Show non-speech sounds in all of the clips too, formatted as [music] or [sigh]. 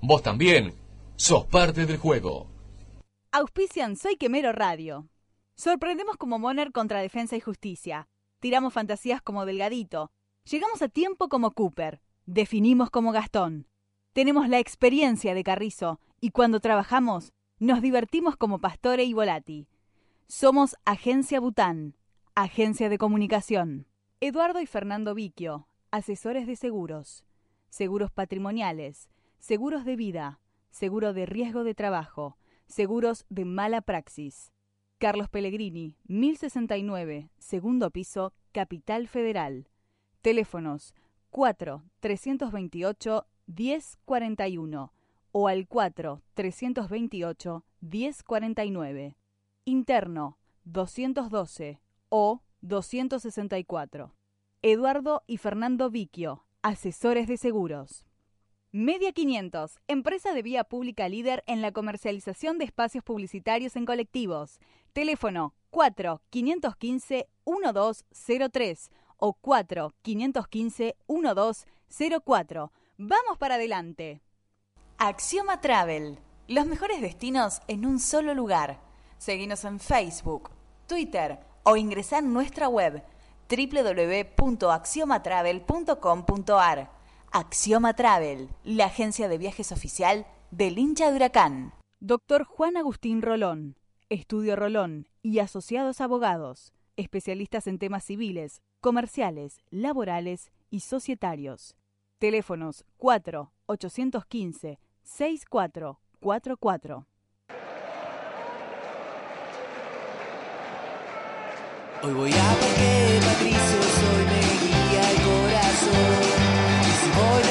Vos también sos parte del juego. Auspician Soy Quemero Radio. Sorprendemos como Moner contra Defensa y Justicia. Tiramos fantasías como Delgadito. Llegamos a tiempo como Cooper. Definimos como Gastón. Tenemos la experiencia de Carrizo y cuando trabajamos nos divertimos como Pastore y Volati. Somos Agencia Bután, Agencia de Comunicación. Eduardo y Fernando Viquio, asesores de seguros, seguros patrimoniales, seguros de vida, seguro de riesgo de trabajo, seguros de mala praxis. Carlos Pellegrini, 1069, segundo piso, Capital Federal. Teléfonos 4 328 1041 o al 4 328 1049. Interno 212 o 264. Eduardo y Fernando Viquio, asesores de seguros. Media 500, empresa de vía pública líder en la comercialización de espacios publicitarios en colectivos. Teléfono 4 515 1203 o 4 515 1204. Vamos para adelante. Axioma Travel, los mejores destinos en un solo lugar. Seguinos en Facebook, Twitter o ingresar en nuestra web www.axiomatravel.com.ar. Axioma Travel, la agencia de viajes oficial del hincha de Huracán. Doctor Juan Agustín Rolón, Estudio Rolón y Asociados Abogados, especialistas en temas civiles, comerciales, laborales y societarios. Teléfonos 4 815 6444. Hoy voy a porque Patricio soy me guía el corazón. Oh,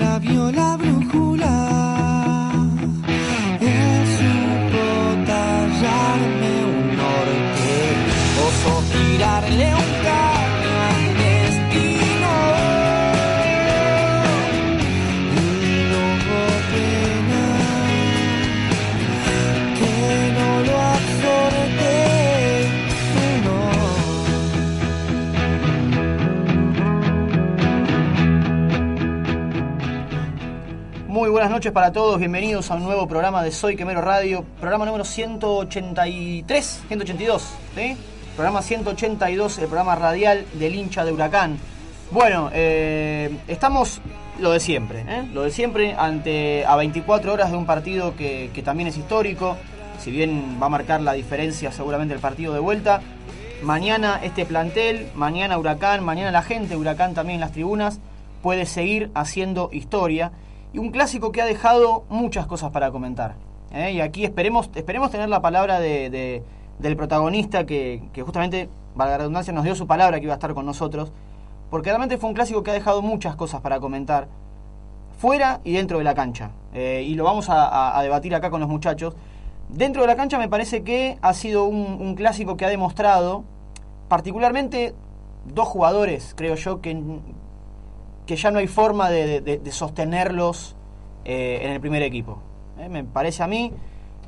ultraviola noches para todos, bienvenidos a un nuevo programa de Soy Quemero Radio, programa número 183, 182, ¿sí? Programa 182, el programa radial del hincha de Huracán. Bueno, eh, estamos lo de siempre, ¿eh? lo de siempre ante a 24 horas de un partido que, que también es histórico, si bien va a marcar la diferencia seguramente el partido de vuelta. Mañana este plantel, mañana Huracán, mañana la gente Huracán también en las tribunas puede seguir haciendo historia y un clásico que ha dejado muchas cosas para comentar. ¿eh? Y aquí esperemos, esperemos tener la palabra de, de- del protagonista que, justamente, valga la redundancia, nos dio su palabra que iba a estar con nosotros, porque realmente fue un clásico que ha dejado muchas cosas para comentar, fuera y dentro de la cancha. Eh, y lo vamos a, debatir acá con los muchachos. Dentro de la cancha me parece que ha sido un clásico que ha demostrado, particularmente dos jugadores, creo yo, que, que ya no hay forma de, sostenerlos eh, en el primer equipo. Eh, me parece a mí,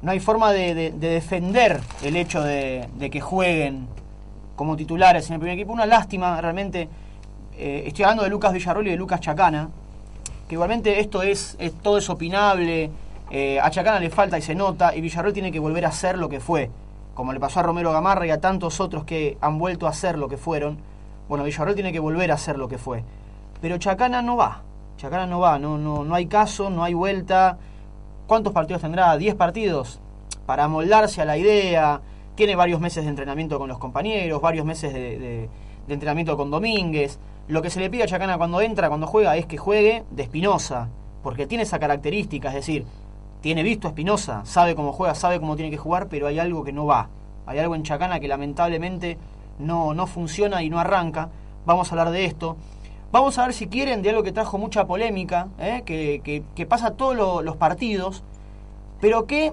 no hay forma de, de- de defender el hecho de, que jueguen como titulares en el primer equipo. Una lástima, realmente. Eh, estoy hablando de Lucas Villarroel y de Lucas Chacana, que igualmente esto es, todo es opinable. a Chacana le falta y se nota, y Villarroel tiene que volver a ser lo que fue, como le pasó a Romero Gamarra y a tantos otros que han vuelto a ser lo que fueron. Bueno, Villarroel tiene que volver a ser lo que fue. Pero Chacana no va. Chacana no va, no, no, no hay caso, no hay vuelta. ¿Cuántos partidos tendrá? ¿10 partidos? Para amoldarse a la idea. Tiene varios meses de entrenamiento con los compañeros, varios meses de, de- de entrenamiento con Domínguez. Lo que se le pide a Chacana cuando entra, cuando juega, es que juegue de Espinosa. Porque tiene esa característica, es decir, tiene visto a Espinosa, sabe cómo juega, sabe cómo tiene que jugar, pero hay algo que no va. Hay algo en Chacana que lamentablemente no, no funciona y no arranca. Vamos a hablar de esto. Vamos a ver si quieren de algo que trajo mucha polémica, ¿eh? que, que- que pasa todos lo- los partidos, pero que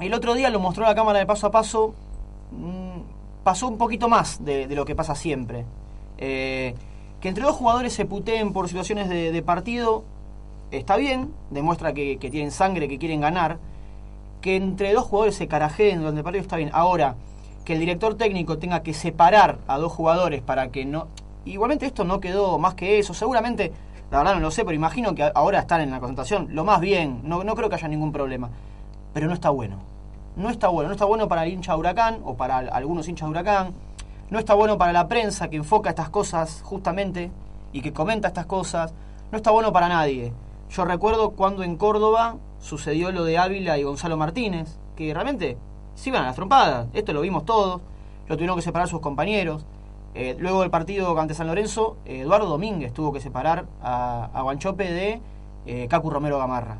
el otro día lo mostró la cámara de paso a paso, mm, pasó un poquito más de, lo que pasa siempre. Eh, que entre dos jugadores se puteen por situaciones de, de partido, está bien, demuestra que, que tienen sangre, que quieren ganar. Que entre dos jugadores se carajeen durante el partido está bien. Ahora, que el director técnico tenga que separar a dos jugadores para que no... Igualmente esto no quedó más que eso. Seguramente, la verdad no lo sé, pero imagino que ahora están en la concentración. Lo más bien, no, no creo que haya ningún problema. Pero no está bueno. No está bueno. No está bueno para el hincha de Huracán o para algunos hinchas de Huracán. No está bueno para la prensa que enfoca estas cosas justamente y que comenta estas cosas. No está bueno para nadie. Yo recuerdo cuando en Córdoba sucedió lo de Ávila y Gonzalo Martínez, que realmente se iban a las trompadas. Esto lo vimos todos. Lo tuvieron que separar sus compañeros. Eh, luego del partido ante San Lorenzo, eh, Eduardo Domínguez tuvo que separar a, a Guanchope de eh, Cacu Romero Gamarra.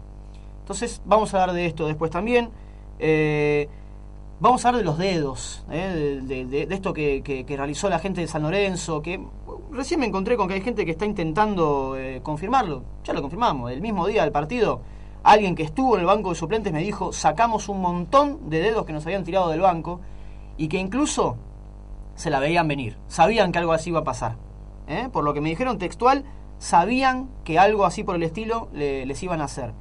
Entonces, vamos a hablar de esto después también. Eh, vamos a hablar de los dedos, de, esto que, que- realizó la gente de San Lorenzo, que recién me encontré con que hay gente que está intentando confirmarlo. Ya lo confirmamos, el mismo día del partido, alguien que estuvo en el banco de suplentes me dijo, sacamos un montón de dedos que nos habían tirado del banco y que incluso se la veían venir, sabían que algo así iba a pasar. ¿eh? Por lo que me dijeron textual, sabían que algo así por el estilo le- les iban a hacer.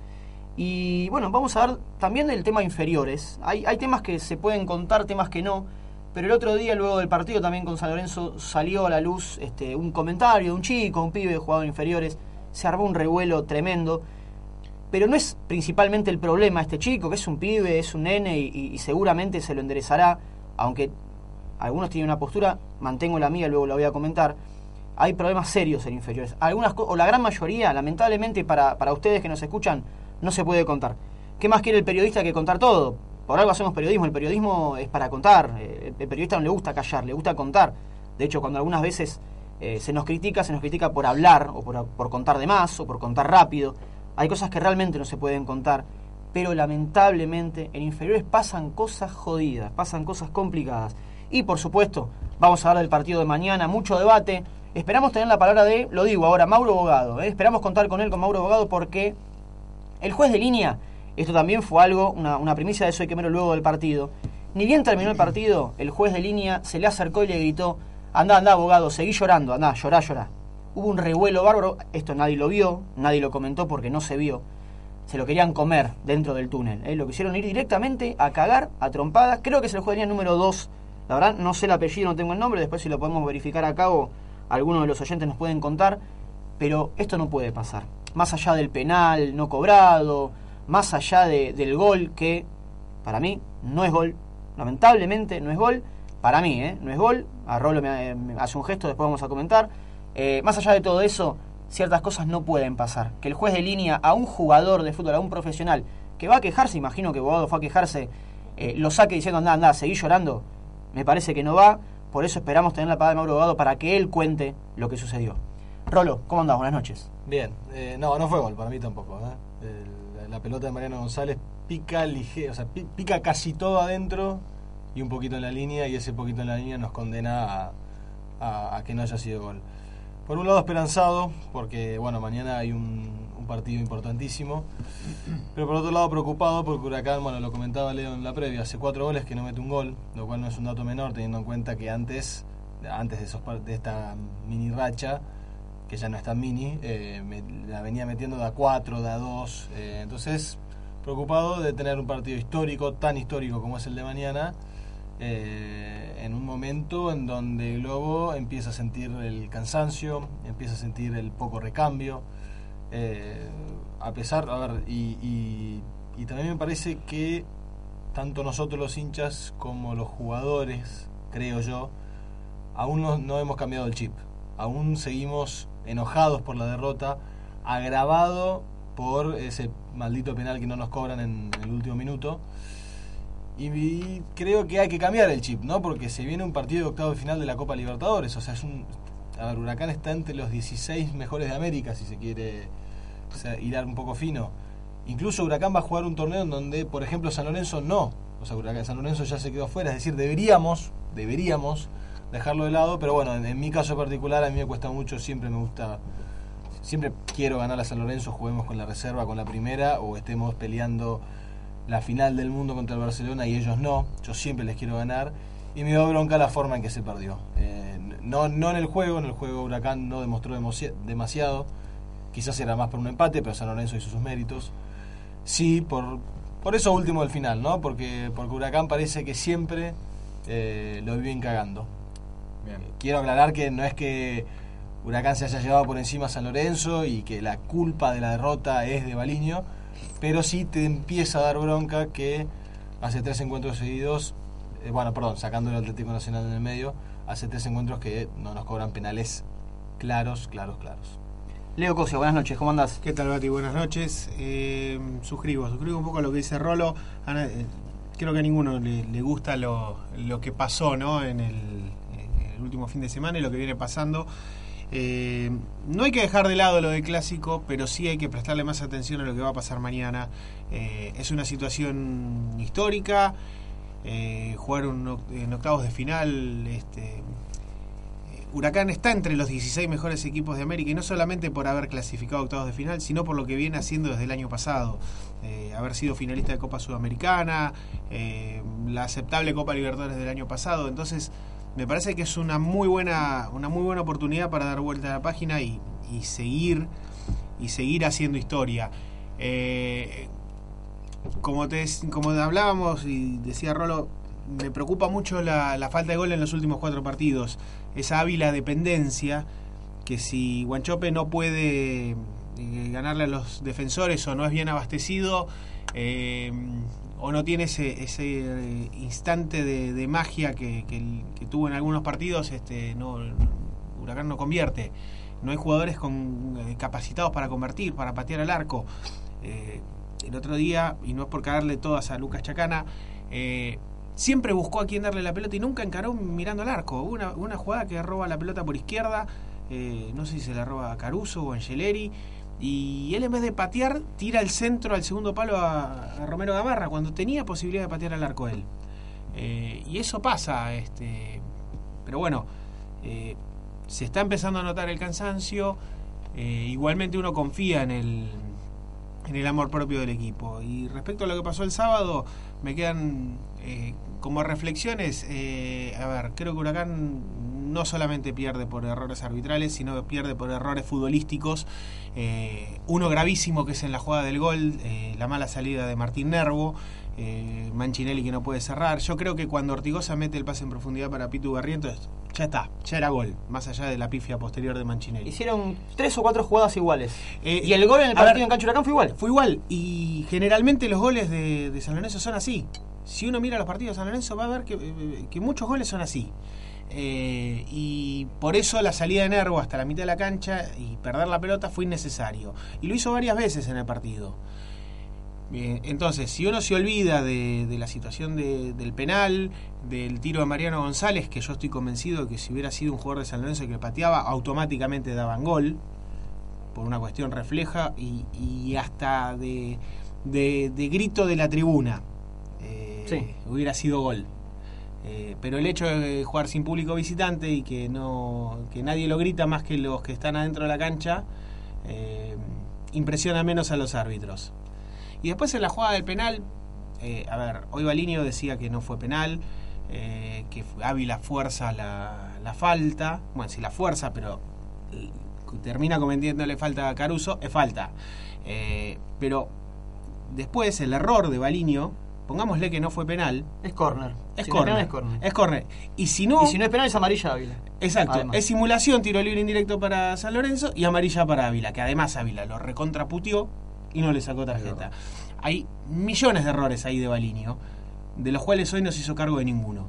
Y bueno, vamos a ver también del tema inferiores. Hay, hay temas que se pueden contar, temas que no. Pero el otro día, luego del partido, también con San Lorenzo, salió a la luz este, un comentario de un chico, un pibe de jugador inferiores. Se armó un revuelo tremendo. Pero no es principalmente el problema este chico, que es un pibe, es un nene y- y seguramente se lo enderezará. Aunque algunos tienen una postura, mantengo la mía, luego la voy a comentar. Hay problemas serios en inferiores. Algunas o la gran mayoría, lamentablemente para, para ustedes que nos escuchan, no se puede contar. ¿Qué más quiere el periodista que contar todo? Por algo hacemos periodismo. El periodismo es para contar. Eh, El periodista no le gusta callar, le gusta contar. De hecho, cuando algunas veces eh, se nos critica, se nos critica por hablar o por, por contar de más o por contar rápido. Hay cosas que realmente no se pueden contar. Pero lamentablemente en inferiores pasan cosas jodidas, pasan cosas complicadas. Y por supuesto, vamos a hablar del partido de mañana, mucho debate. Esperamos tener la palabra de, lo digo ahora, Mauro Bogado. ¿eh? Esperamos contar con él, con Mauro Bogado, porque el juez de línea, esto también fue algo, una, una primicia de Soy Quemero luego del partido. Ni bien terminó el partido, el juez de línea se le acercó y le gritó, anda, anda, abogado, seguí llorando, anda, llorá, llorá. Hubo un revuelo bárbaro, esto nadie lo vio, nadie lo comentó porque no se vio. Se lo querían comer dentro del túnel. ¿eh? Lo quisieron ir directamente a cagar, a trompadas. Creo que es el juez de línea número 2. La verdad, no sé el apellido, no tengo el nombre. Después, si lo podemos verificar acá o algunos de los oyentes nos pueden contar. Pero esto no puede pasar. Más allá del penal no cobrado, más allá de- del gol que para mí no es gol. Lamentablemente no es gol. Para mí, ¿eh? No es gol. A Rolo me, me hace un gesto, después vamos a comentar. Eh, más allá de todo eso, ciertas cosas no pueden pasar. Que el juez de línea a un jugador de fútbol, a un profesional, que va a quejarse, imagino que Bogado fue a quejarse, eh, lo saque diciendo, anda, anda, seguí llorando, me parece que no va. Por eso esperamos tener la palabra de Mauro Bogado para que él cuente lo que sucedió. Rolo, ¿cómo andás? Buenas noches. Bien, eh, no, no fue gol, para mí tampoco. ¿eh? La, pelota de Mariano González pica ligero, o sea, pi- pica casi todo adentro y un poquito en la línea, y ese poquito en la línea nos condena a- a que no haya sido gol. Por un lado esperanzado, porque bueno, mañana hay un, partido importantísimo, pero por otro lado preocupado porque Huracán, bueno, lo comentaba Leo en la previa, hace cuatro goles que no mete un gol, lo cual no es un dato menor teniendo en cuenta que antes, antes de, esos, de esta mini racha, que ya no es tan mini, eh, me- la venía metiendo de a 4, de 2. entonces, preocupado de tener un partido histórico, tan histórico como es el de mañana, eh, en un momento en donde el Globo empieza a sentir el cansancio, empieza a sentir el poco recambio. Eh, a pesar, a ver, y, y- también me parece que tanto nosotros los hinchas como los jugadores, creo yo, aún no, hemos cambiado el chip. Aún seguimos enojados por la derrota, agravado por ese maldito penal que no nos cobran en, el último minuto. Y creo que hay que cambiar el chip, ¿no? Porque se viene un partido de octavo de final de la Copa Libertadores. O sea, es un. A ver, Huracán está entre los 16 mejores de América, si se quiere o sea, un poco fino. Incluso Huracán va a jugar un torneo en donde, por ejemplo, San Lorenzo no. O sea, Huracán, San Lorenzo ya se quedó fuera. Es decir, deberíamos, deberíamos dejarlo de lado. Pero bueno, en, en mi caso particular, a mí me cuesta mucho. Siempre me gusta, siempre quiero ganar a San Lorenzo. Juguemos con la reserva, con la primera, o estemos peleando la final del mundo contra el Barcelona y ellos no. Yo siempre les quiero ganar. Y me dio bronca la forma en que se perdió. Eh, no, no en el juego, en el juego Huracán no demostró demasiado. Quizás era más por un empate, pero San Lorenzo hizo sus méritos. Sí, por, por eso último del final, ¿no? Porque, porque Huracán parece que siempre eh, lo viven cagando. Quiero aclarar que no es que Huracán se haya llevado por encima a San Lorenzo y que la culpa de la derrota es de Baliño, pero sí te empieza a dar bronca que hace tres encuentros seguidos, eh, bueno, perdón, sacando el Atlético Nacional en el medio, hace tres encuentros que no nos cobran penales claros, claros, claros. Leo Cosio, buenas noches, ¿cómo andás? ¿Qué tal, Bati? Buenas noches. Eh, suscribo, suscribo un poco lo que dice Rolo. Ana- eh, creo que a ninguno le, le gusta lo, lo que pasó ¿no? en, el, en el último fin de semana y lo que viene pasando. Eh, no hay que dejar de lado lo del clásico, pero sí hay que prestarle más atención a lo que va a pasar mañana. Eh, es una situación histórica. Eh, jugar un oc- en octavos de final este, Huracán está entre los 16 mejores equipos de América y no solamente por haber clasificado octavos de final, sino por lo que viene haciendo desde el año pasado. Eh, haber sido finalista de Copa Sudamericana, eh, la aceptable Copa Libertadores del año pasado. Entonces, me parece que es una muy buena, una muy buena oportunidad para dar vuelta a la página y, y seguir y seguir haciendo historia. Eh, como te como hablábamos y decía Rolo, me preocupa mucho la, la falta de gol en los últimos cuatro partidos. Esa ávila dependencia que si Guanchope no puede eh, ganarle a los defensores o no es bien abastecido eh, o no tiene ese, ese eh, instante de, de magia que, que tuvo en algunos partidos, este, no, Huracán no convierte. No hay jugadores con, capacitados para convertir, para patear al arco. El otro día, y no es por caerle todas a Lucas Chacana, eh, siempre buscó a quién darle la pelota y nunca encaró mirando al arco. Hubo Una, una jugada que roba la pelota por izquierda, eh, no sé si se la roba a Caruso o Angeleri, y él en vez de patear, tira el centro al segundo palo a, Romero Gamarra, cuando tenía posibilidad de patear al arco él. Eh, y eso pasa, este, pero bueno, se está empezando a notar el cansancio, igualmente uno confía en el, en el amor propio del equipo. Y respecto a lo que pasó el sábado, me quedan eh, como reflexiones. eh, a ver, creo que Huracán no solamente pierde por errores arbitrales, sino que pierde por errores futbolísticos. Eh, uno gravísimo que es en la jugada del gol, eh, la mala salida de Martín Nervo. eh, Manchinelli que no puede cerrar. Yo creo que cuando Ortigosa mete el pase en profundidad para Pitu Barrientos, ya está, ya era gol, más allá de la pifia posterior de Manchinelli. Hicieron tres o cuatro jugadas iguales. Eh, y el gol en el a ver, partido en Huracán fue igual. Fue igual. Y generalmente los goles de, de San Lorenzo son así. Si uno mira los partidos de San Lorenzo va a ver que, eh, que muchos goles son así. Eh, y por eso la salida de Nervo hasta la mitad de la cancha y perder la pelota fue innecesario. Y lo hizo varias veces en el partido. Bien, entonces, si uno se olvida de, de la situación de- del penal, del tiro de Mariano González, que yo estoy convencido que si hubiera sido un jugador de San Lorenzo que pateaba, automáticamente daban gol, por una cuestión refleja y, y hasta de, de- de grito de la tribuna, eh, Sí. hubiera sido gol. Eh, pero el hecho de jugar sin público visitante y que no que nadie lo grita más que los que están adentro de la cancha eh, impresiona menos a los árbitros. Y después en la jugada del penal, eh, a ver, hoy Balinio decía que no fue penal, eh, que Ávila fuerza la, la falta, bueno, si la fuerza, pero eh, termina cometiéndole falta a Caruso, es falta. Pero después el error de Balinio, pongámosle que no fue penal, Es corner. es Si no corner. es. Y si no, Y si no es penal, es amarilla Ávila. exacto, Además. es simulación, tiro libre indirecto para San Lorenzo y amarilla para Ávila, que además Ávila lo recontraputió y no le sacó tarjeta. Hay millones de errores ahí de Balinio, de los cuales hoy no se hizo cargo de ninguno.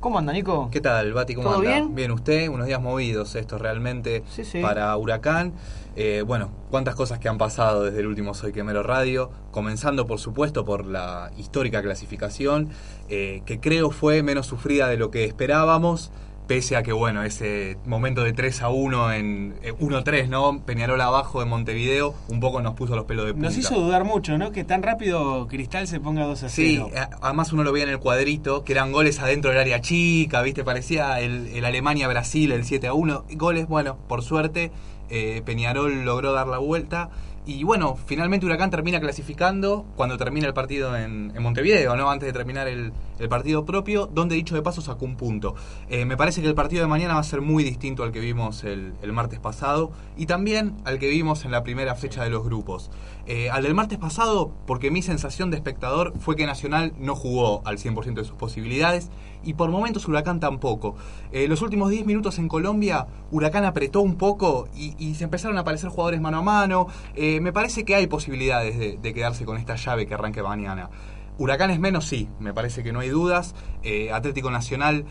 ¿Cómo anda, Nico? ¿Qué tal, Bati? ¿Cómo ¿Todo anda? bien? usted, unos días movidos estos realmente Sí, sí. para Huracán. Eh, bueno, cuántas cosas que han pasado desde el último Soy Quemero Radio, comenzando por supuesto por la histórica clasificación, eh, que creo fue menos sufrida de lo que esperábamos, pese a que, bueno, ese momento de 3 a 1 en eh, 1-3, ¿no? Peñarol abajo de Montevideo, un poco nos puso los pelos de punta. Nos hizo dudar mucho, ¿no? Que tan rápido Cristal se ponga 2 a 0. Sí, a- además uno lo veía en el cuadrito, que eran goles adentro del área chica, ¿viste? Parecía el, el Alemania-Brasil, el 7 a 1. Goles, bueno, por suerte, eh, Peñarol logró dar la vuelta. Y bueno, finalmente Huracán termina clasificando cuando termina el partido en, Montevideo, ¿no? Antes de terminar el, el partido propio, donde dicho de paso sacó un punto. Eh, me parece que el partido de mañana va a ser muy distinto al que vimos el, el martes pasado y también al que vimos en la primera fecha de los grupos. Eh, al del martes pasado, porque mi sensación de espectador fue que Nacional no jugó al 100% de sus posibilidades y por momentos Huracán tampoco. Eh, los últimos 10 minutos en Colombia, Huracán apretó un poco y, y se empezaron a aparecer jugadores mano a mano. Eh, me parece que hay posibilidades de, de quedarse con esta llave que arranque mañana. Huracán es menos, sí, me parece que no hay dudas. Eh, Atlético Nacional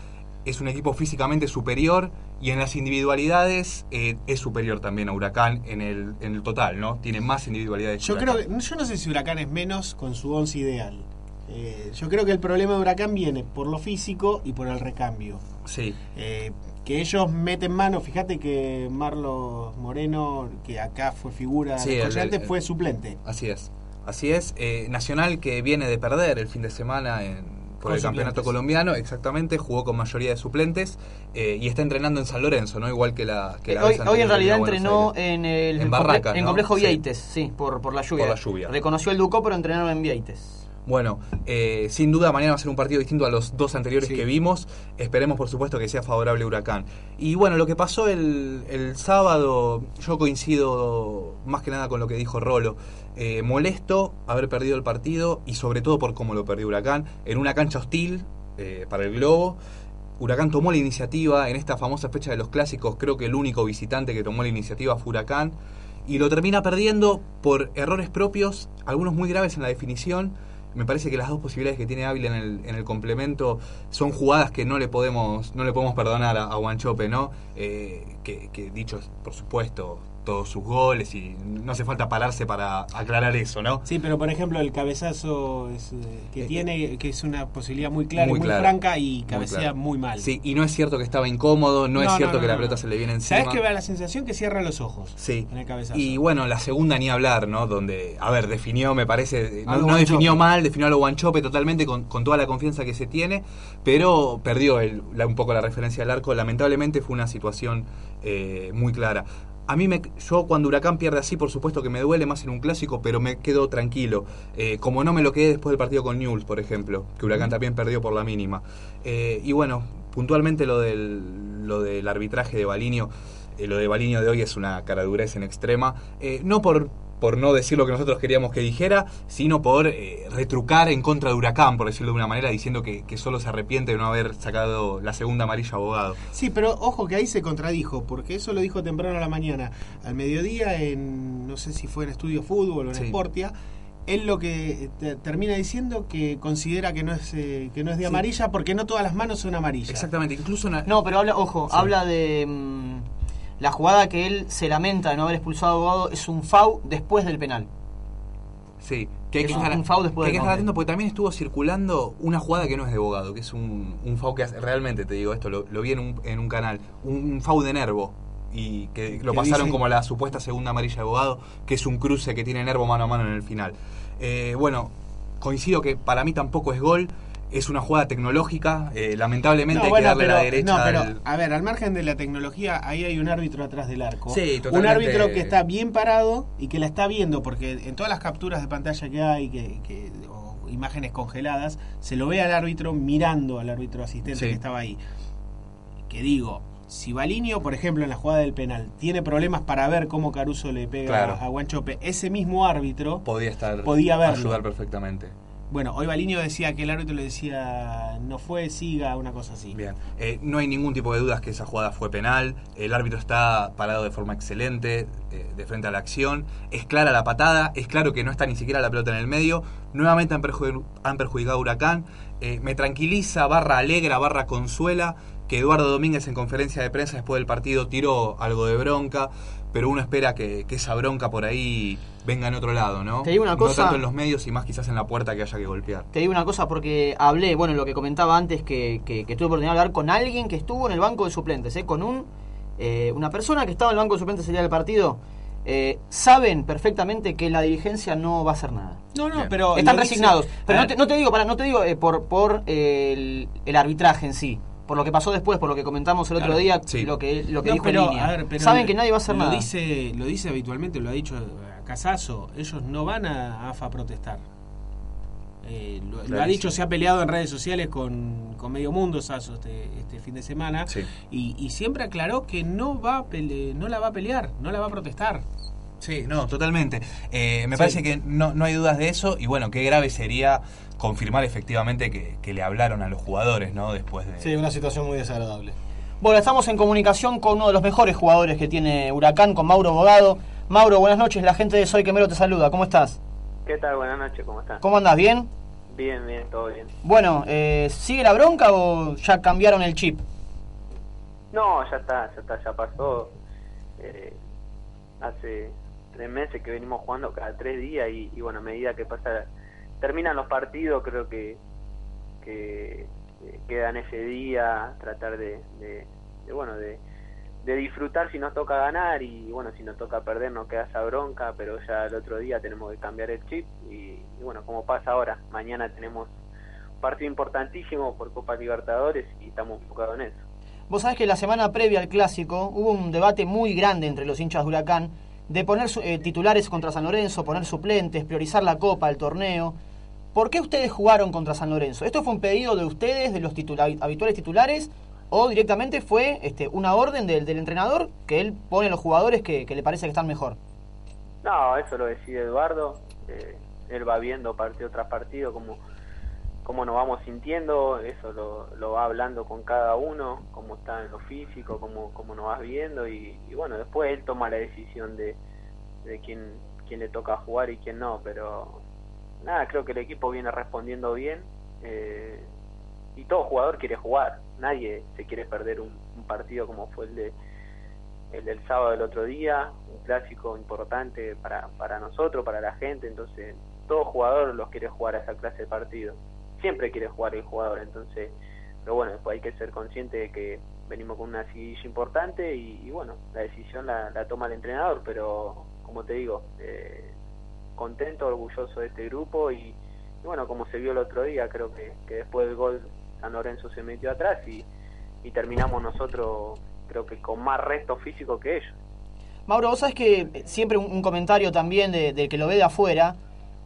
es un equipo físicamente superior y en las individualidades eh, es superior también a Huracán en el, en el total, ¿no? Tiene más individualidades. Yo creo que, yo no sé si Huracán es menos con su once ideal. Eh, yo creo que el problema de Huracán viene por lo físico y por el recambio. Sí, Eh, que ellos meten mano, fíjate que Marlos Moreno, que acá fue figura Sí, el- el- fue suplente. así es. Así es. Eh, Nacional que viene de perder el fin de semana en, por Con el campeonato colombiano, exactamente, jugó con mayoría de suplentes eh, y está entrenando en San Lorenzo, ¿no? Igual que la... Que Eh, la hoy, vez hoy en realidad entrenó Aires. en el En comple- Barracas, en complejo Sí. Vieites, sí, por, por la lluvia. Por la lluvia. Reconoció el Ducó, pero entrenaron en Vieites. Bueno, eh, sin duda mañana va a ser un partido distinto a los dos anteriores Sí. que vimos. Esperemos, por supuesto, que sea favorable Huracán. Y bueno, lo que pasó el, el sábado, yo coincido más que nada con lo que dijo Rolo. Eh, molesto haber perdido el partido y sobre todo por cómo lo perdió Huracán en una cancha hostil eh, para el Globo. Huracán tomó la iniciativa en esta famosa fecha de los clásicos. Creo que el único visitante que tomó la iniciativa fue Huracán. Y lo termina perdiendo por errores propios, algunos muy graves en la definición. Me parece que las dos posibilidades que tiene Ávila en el, en el complemento son jugadas que no le podemos, no le podemos perdonar a, a Guanchope, ¿no? Eh, que, que dicho, por supuesto, todos sus goles y no hace falta pararse para aclarar eso, ¿no? Sí, pero por ejemplo el cabezazo es, eh, que Eh, tiene, que es una posibilidad muy clara muy y muy clara. franca y Muy cabecea claro. muy mal. Sí, y no es cierto que estaba incómodo, no, es cierto no, que la pelota se le viene encima. ¿Sabes que da la sensación que cierra los ojos Sí. en el cabezazo? Y bueno, la segunda ni hablar, ¿no? Donde, a ver, definió, me parece, no, A definió mal, definió a lo Guanchope totalmente con, con toda la confianza que se tiene, pero perdió el- la- un poco la referencia del arco. Lamentablemente fue una situación eh, muy clara. A mí, me, yo cuando Huracán pierde así, por supuesto que me duele más en un clásico, pero me quedo tranquilo. Eh, como no me lo quedé después del partido con Newell's, por ejemplo, que Huracán también perdió por la mínima. Eh, y bueno, puntualmente lo del, lo del arbitraje de Balinio, eh, lo de Balinio de hoy es una caradurez en extrema. Eh, no por, por no decir lo que nosotros queríamos que dijera, sino por eh, retrucar en contra de Huracán, por decirlo de una manera, diciendo que, que solo se arrepiente de no haber sacado la segunda amarilla abogado. Sí, pero ojo que ahí se contradijo, porque eso lo dijo temprano a la mañana. Al mediodía, en no sé si fue en Estudio Fútbol o en Sí. Sportia, él lo que te- termina diciendo que considera que no es eh, que no es de Sí. amarilla porque no todas las manos son amarillas. Exactamente, incluso una- No, pero habla, ojo, Sí. habla de mm, la jugada que él se lamenta de no haber expulsado a Abogado es un FAU después del penal. Sí, que hay Es que un- estar, un foul después que hay del que estar atento porque también estuvo circulando una jugada que no es de abogado, que es un, un foul que hace, realmente te digo esto, lo, lo vi en un, en un canal, un, foul de Nervo y que lo pasaron como la supuesta segunda amarilla de abogado, que es un cruce que tiene Nervo mano a mano en el final. Eh, bueno, coincido que para mí tampoco es gol. Es una jugada tecnológica, eh, lamentablemente No, hay bueno, que darle pero, la derecha no, pero, al- a ver, al margen de la tecnología, ahí hay un árbitro atrás del arco. Sí, Un totalmente. árbitro que está bien parado y que la está viendo, porque en todas las capturas de pantalla que hay, que, que- o imágenes congeladas, se lo ve al árbitro mirando al árbitro asistente Sí. que estaba ahí. Que digo, si Balinio, por ejemplo, en la jugada del penal, tiene problemas para ver cómo Caruso le pega Claro. a Guanchope, ese mismo árbitro podía estar Podía verlo. ayudar perfectamente. Bueno, hoy Balinio decía que el árbitro le decía no fue, siga, una cosa así. Bien, Eh, no hay ningún tipo de dudas que esa jugada fue penal. El árbitro está parado de forma excelente eh, de frente a la acción. Es clara la patada, es claro que no está ni siquiera la pelota en el medio. Nuevamente han, perju- han perjudicado a Huracán. Eh, me tranquiliza, barra alegra, barra consuela, que Eduardo Domínguez en conferencia de prensa después del partido tiró algo de bronca, pero uno espera que, que esa bronca por ahí venga en otro lado, ¿no? Te digo una No cosa- tanto en los medios y más quizás en la puerta que haya que golpear. Te digo una cosa porque hablé, bueno, lo que comentaba antes, que, que, que tuve oportunidad de hablar con alguien que estuvo en el banco de suplentes, ¿eh? con un eh, una persona que estaba en el banco de suplentes el día del partido. eh, saben perfectamente que la dirigencia no va a hacer nada. No, no, Bien. pero. Están dice- resignados. Pero a no te, no te digo, para, no te digo eh, por, por eh, el, el arbitraje en sí. Por lo que pasó después, por lo que comentamos el otro Claro, día, sí. lo que, lo que No, dijo pero, en línea. a ver, pero Saben que nadie va a hacer lo nada. Dice, lo dice habitualmente, lo ha dicho Casazo. Ellos no van a AFA a protestar. Eh, lo, lo ha dicho, se ha peleado en redes sociales con, con medio mundo Sasso este, este fin de semana. Sí. Y, y siempre aclaró que no, va a pele- no la va a pelear, no la va a protestar. Sí, no, totalmente. Eh, me Sí. parece que no, no hay dudas de eso y bueno, qué grave sería confirmar efectivamente que, que le hablaron a los jugadores, ¿no? Después de... Sí, una situación muy desagradable. Bueno, estamos en comunicación con uno de los mejores jugadores que tiene Huracán, con Mauro Bogado. Mauro, buenas noches, la gente de Soy Quemero te saluda, ¿cómo estás? ¿Qué tal? Buenas noches, ¿cómo estás? ¿Cómo andas? ¿Bien? Bien, bien, todo bien. Bueno, eh, ¿sigue la bronca o ya cambiaron el chip? No, ya está, ya está, ya pasó. Eh, hace tres meses que venimos jugando cada tres días y, bueno, a medida que pasa, terminan los partidos, creo que, que quedan ese día, tratar de, bueno, de, disfrutar si nos toca ganar y bueno, si nos toca perder no queda esa bronca, pero ya el otro día tenemos que cambiar el chip y, y bueno, como pasa ahora, mañana tenemos un partido importantísimo por Copa Libertadores y estamos enfocados en eso. Vos sabés que la semana previa al clásico hubo un debate muy grande entre los hinchas de Huracán de poner eh, titulares contra San Lorenzo, poner suplentes, priorizar la copa, el torneo. ¿Por qué ustedes jugaron contra San Lorenzo? ¿Esto fue un pedido de ustedes, de los titula- habituales titulares, o directamente fue este, una orden del, del entrenador que él pone a los jugadores que, que le parece que están mejor? No, eso lo decide Eduardo. eh, él va viendo partido tras partido cómo, cómo nos vamos sintiendo. Eso lo, lo va hablando con cada uno, cómo está en lo físico, cómo, cómo nos vas viendo. Y, bueno, después él toma la decisión de, de quién, quién le toca jugar y quién no. Pero nada, creo que el equipo viene respondiendo bien. eh, y todo jugador quiere jugar. Nadie se quiere perder un, un partido como fue el de el del sábado del otro día, un clásico importante para, para nosotros, para la gente, entonces todo jugador los quiere jugar a esa clase de partido. Siempre quiere jugar el jugador, entonces, pero bueno, después hay que ser consciente de que venimos con una siguilla importante y, bueno, la decisión la, toma el entrenador, pero como te digo, eh, contento, orgulloso de este grupo y, bueno, como se vio el otro día, creo que, después del gol San Lorenzo se metió atrás y, y terminamos nosotros creo que con más resto físico que ellos. Mauro, vos sabés que siempre un, comentario también de, de que lo ve de afuera,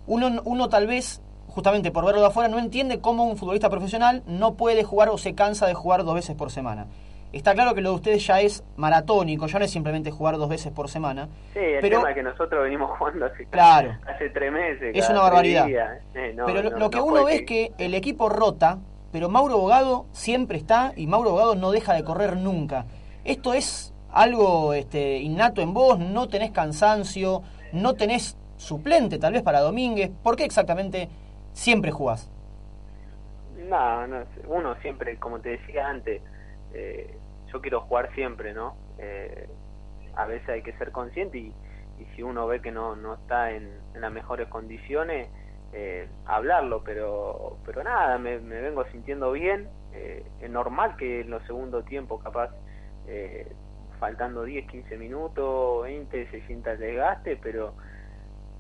uno, uno tal vez, justamente por verlo de afuera, no entiende cómo un futbolista profesional no puede jugar o se cansa de jugar dos veces por semana. Está claro que lo de ustedes ya es maratónico, ya no es simplemente jugar dos veces por semana. Sí, el Pero- tema que nosotros venimos jugando hace, Claro. hace tres meses. Es una barbaridad. Eh, no, pero lo, no, lo que no uno ve es que el equipo rota, pero Mauro Bogado siempre está y Mauro Bogado no deja de correr nunca. Esto es algo este, innato en vos, no tenés cansancio, no tenés suplente tal vez para Domínguez. ¿Por qué exactamente siempre jugás? No, no, uno siempre, como te decía antes, eh, yo quiero jugar siempre, ¿no? Eh, a veces hay que ser consciente y, si uno ve que no, no está en, las mejores condiciones, eh, hablarlo, pero pero nada, me, me vengo sintiendo bien. eh, es normal que en los segundos tiempos, capaz, eh, faltando 10, 15 minutos, 20, se sienta desgaste, pero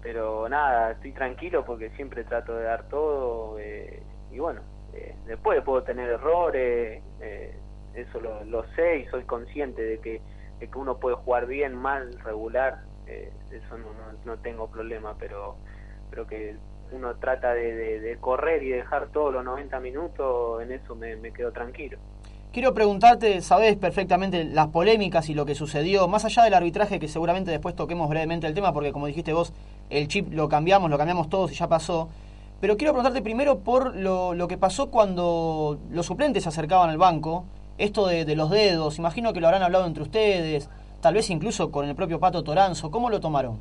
pero nada, estoy tranquilo porque siempre trato de dar todo eh, y bueno, Eh, después puedo tener errores, eh, eso lo, sé y soy consciente de que, de que uno puede jugar bien, mal, regular, eh, eso no, no, tengo problema, pero, pero que uno trata de, correr y dejar todos los 90 minutos, en eso me, me quedo tranquilo. Quiero preguntarte, sabés perfectamente las polémicas y lo que sucedió, más allá del arbitraje, que seguramente después toquemos brevemente el tema, porque como dijiste vos, el chip lo cambiamos, lo cambiamos todos y ya pasó. Pero quiero preguntarte primero por lo, lo que pasó cuando los suplentes se acercaban al banco, esto de, los dedos, imagino que lo habrán hablado entre ustedes, tal vez incluso con el propio Pato Toranzo, ¿cómo lo tomaron?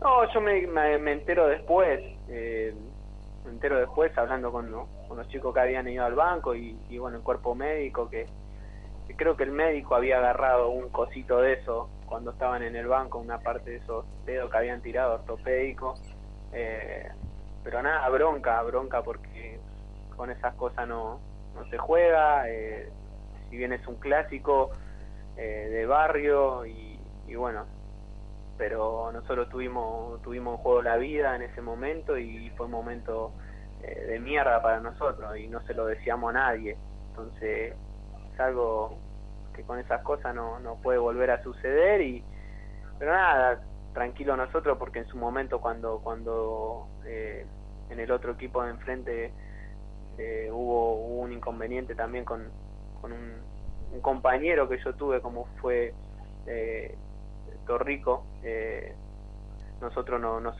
No, yo me, entero después, eh, me entero después hablando con, los chicos que habían ido al banco y, bueno, el cuerpo médico, que creo que el médico había agarrado un cosito de eso cuando estaban en el banco, una parte de esos dedos que habían tirado ortopédicos. Eh, pero nada, bronca, bronca porque con esas cosas no, no se juega, eh, si bien es un clásico eh, de barrio y, y bueno, pero nosotros tuvimos tuvimos en juego la vida en ese momento y fue un momento eh, de mierda para nosotros y no se lo decíamos a nadie entonces algo que con esas cosas no, no puede volver a suceder y pero nada tranquilo nosotros porque en su momento cuando cuando eh, en el otro equipo de enfrente eh, hubo, hubo un inconveniente también con, con un, un compañero que yo tuve como fue eh, Torrico, eh, nosotros no nos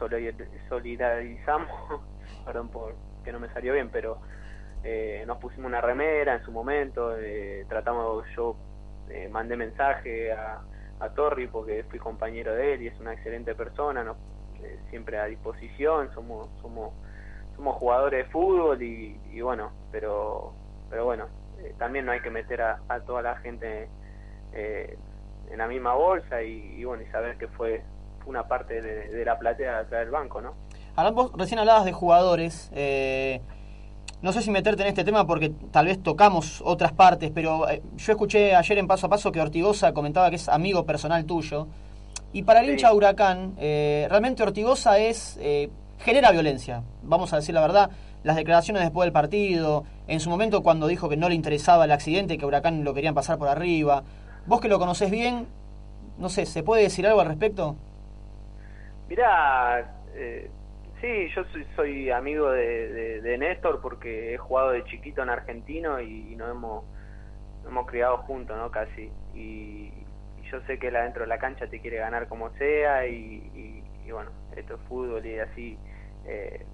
solidarizamos, [laughs] perdón por que no me salió bien, pero eh, nos pusimos una remera en su momento, eh, tratamos, yo eh, mandé mensaje a, a Torri porque fui compañero de él y es una excelente persona, eh, siempre a disposición, somos, somos, somos jugadores de fútbol y, bueno, pero, pero bueno, eh, también no hay que meter a, a toda la gente eh, en la misma bolsa y, bueno, y saber que fue una parte de, de la platea atrás del banco, ¿no? Ahora vos recién hablabas de jugadores. eh, no sé si meterte en este tema porque tal vez tocamos otras partes, pero eh, yo escuché ayer en Paso a Paso que Ortigosa comentaba que es amigo personal tuyo. Y para el Sí. hincha Huracán, eh, realmente Ortigosa es eh, genera violencia. Vamos a decir la verdad. Las declaraciones después del partido, en su momento cuando dijo que no le interesaba el accidente, que Huracán lo querían pasar por arriba. Vos que lo conocés bien, no sé, ¿se puede decir algo al respecto? Mirá, eh, sí, yo soy, soy amigo de, de- Néstor porque he jugado de chiquito en argentino y, nos hemos, hemos criado juntos, ¿no? Casi. Y, yo sé que él adentro de la cancha te quiere ganar como sea y, bueno, esto es fútbol y así. eh,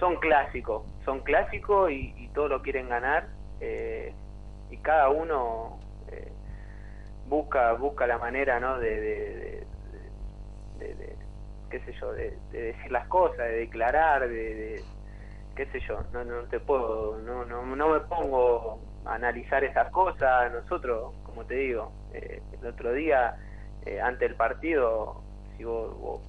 son clásicos, son clásicos y, todos lo quieren ganar eh, y cada uno eh, busca busca la manera, ¿no? de- de, qué sé yo, de, de decir las cosas, de declarar, de, de- qué sé yo, no, no te puedo, no, no, no me pongo a analizar esas cosas, nosotros, como te digo, eh, el otro día, eh, ante el partido, si vos, vos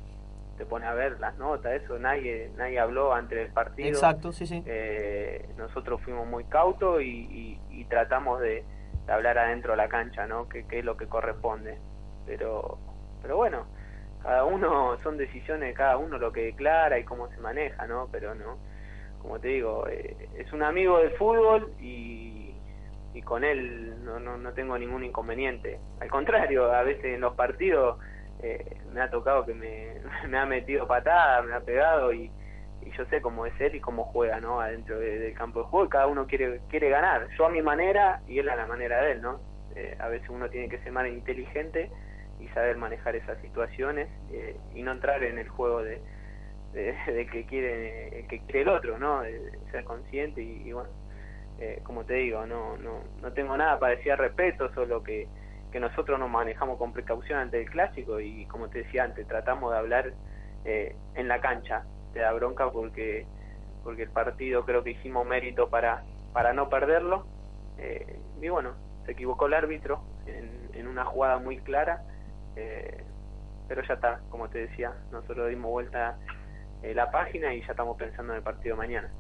te pones a ver las notas, eso, nadie, nadie habló antes del partido. Exacto, sí, sí. Eh, nosotros fuimos muy cautos y, y- y tratamos de, de hablar adentro de la cancha, ¿no? Que, que es lo que corresponde. Pero, pero bueno, cada uno, [laughs] son decisiones de cada uno lo que declara y cómo se maneja, ¿no? Pero no, como te digo, eh, es un amigo del fútbol y, y con él no, no, no tengo ningún inconveniente. Al contrario, a veces en los partidos eh, me ha tocado que me, [laughs] me ha metido patada, me ha pegado y, y yo sé cómo es él y cómo juega, ¿no? Adentro de- del campo de juego y cada uno quiere quiere ganar. Yo a mi manera y él a la manera de él, ¿no? Eh, a veces uno tiene que ser más inteligente y saber manejar esas situaciones eh, y no entrar en el juego de, de, [laughs] que quiere que quiere el otro, ¿no? De, ser consciente y, bueno, eh, como te digo, no, no, no tengo nada para decir al respeto, solo que, que nosotros nos manejamos con precaución ante el clásico y como te decía antes, tratamos de hablar eh, en la cancha, te da bronca porque porque el partido creo que hicimos mérito para para no perderlo. Eh, y bueno, se equivocó el árbitro en, en una jugada muy clara, eh, pero ya está, como te decía, nosotros dimos vuelta eh, la página y ya estamos pensando en el partido mañana.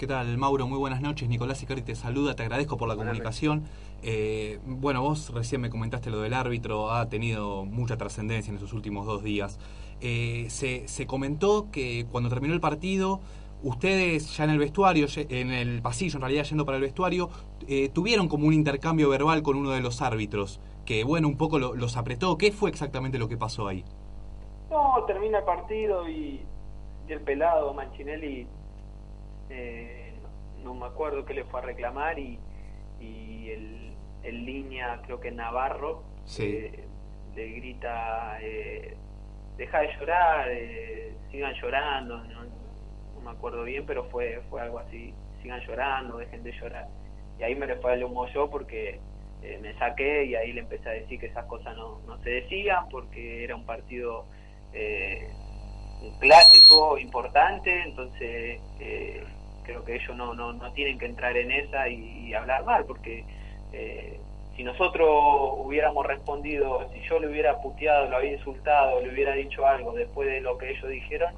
¿Qué tal, Mauro? Muy buenas noches. Nicolás Icari te saluda, te agradezco por la Buenas comunicación. Eh, bueno, vos recién me comentaste lo del árbitro, ha tenido mucha trascendencia en esos últimos dos días. Eh, se, se comentó que cuando terminó el partido, ustedes ya en el vestuario, en el pasillo, en realidad yendo para el vestuario, eh, tuvieron como un intercambio verbal con uno de los árbitros, que bueno, un poco lo- los apretó. ¿Qué fue exactamente lo que pasó ahí? No, termina el partido y, y el pelado Manchinelli, eh, no, no me acuerdo qué le fue a reclamar y, y el, el línea, creo que Navarro, Sí. eh, le grita, eh, deja de llorar, eh, sigan llorando, no, no me acuerdo bien, pero fue, fue algo así, sigan llorando, dejen de llorar. Y ahí me le fue yo porque eh, me saqué y ahí le empecé a decir que esas cosas no, no se decían porque era un partido eh, clásico importante, entonces eh, creo que ellos no, no, no tienen que entrar en esa y, y hablar mal, porque eh, si nosotros hubiéramos respondido, si yo le hubiera puteado, lo había insultado, le hubiera dicho algo después de lo que ellos dijeron,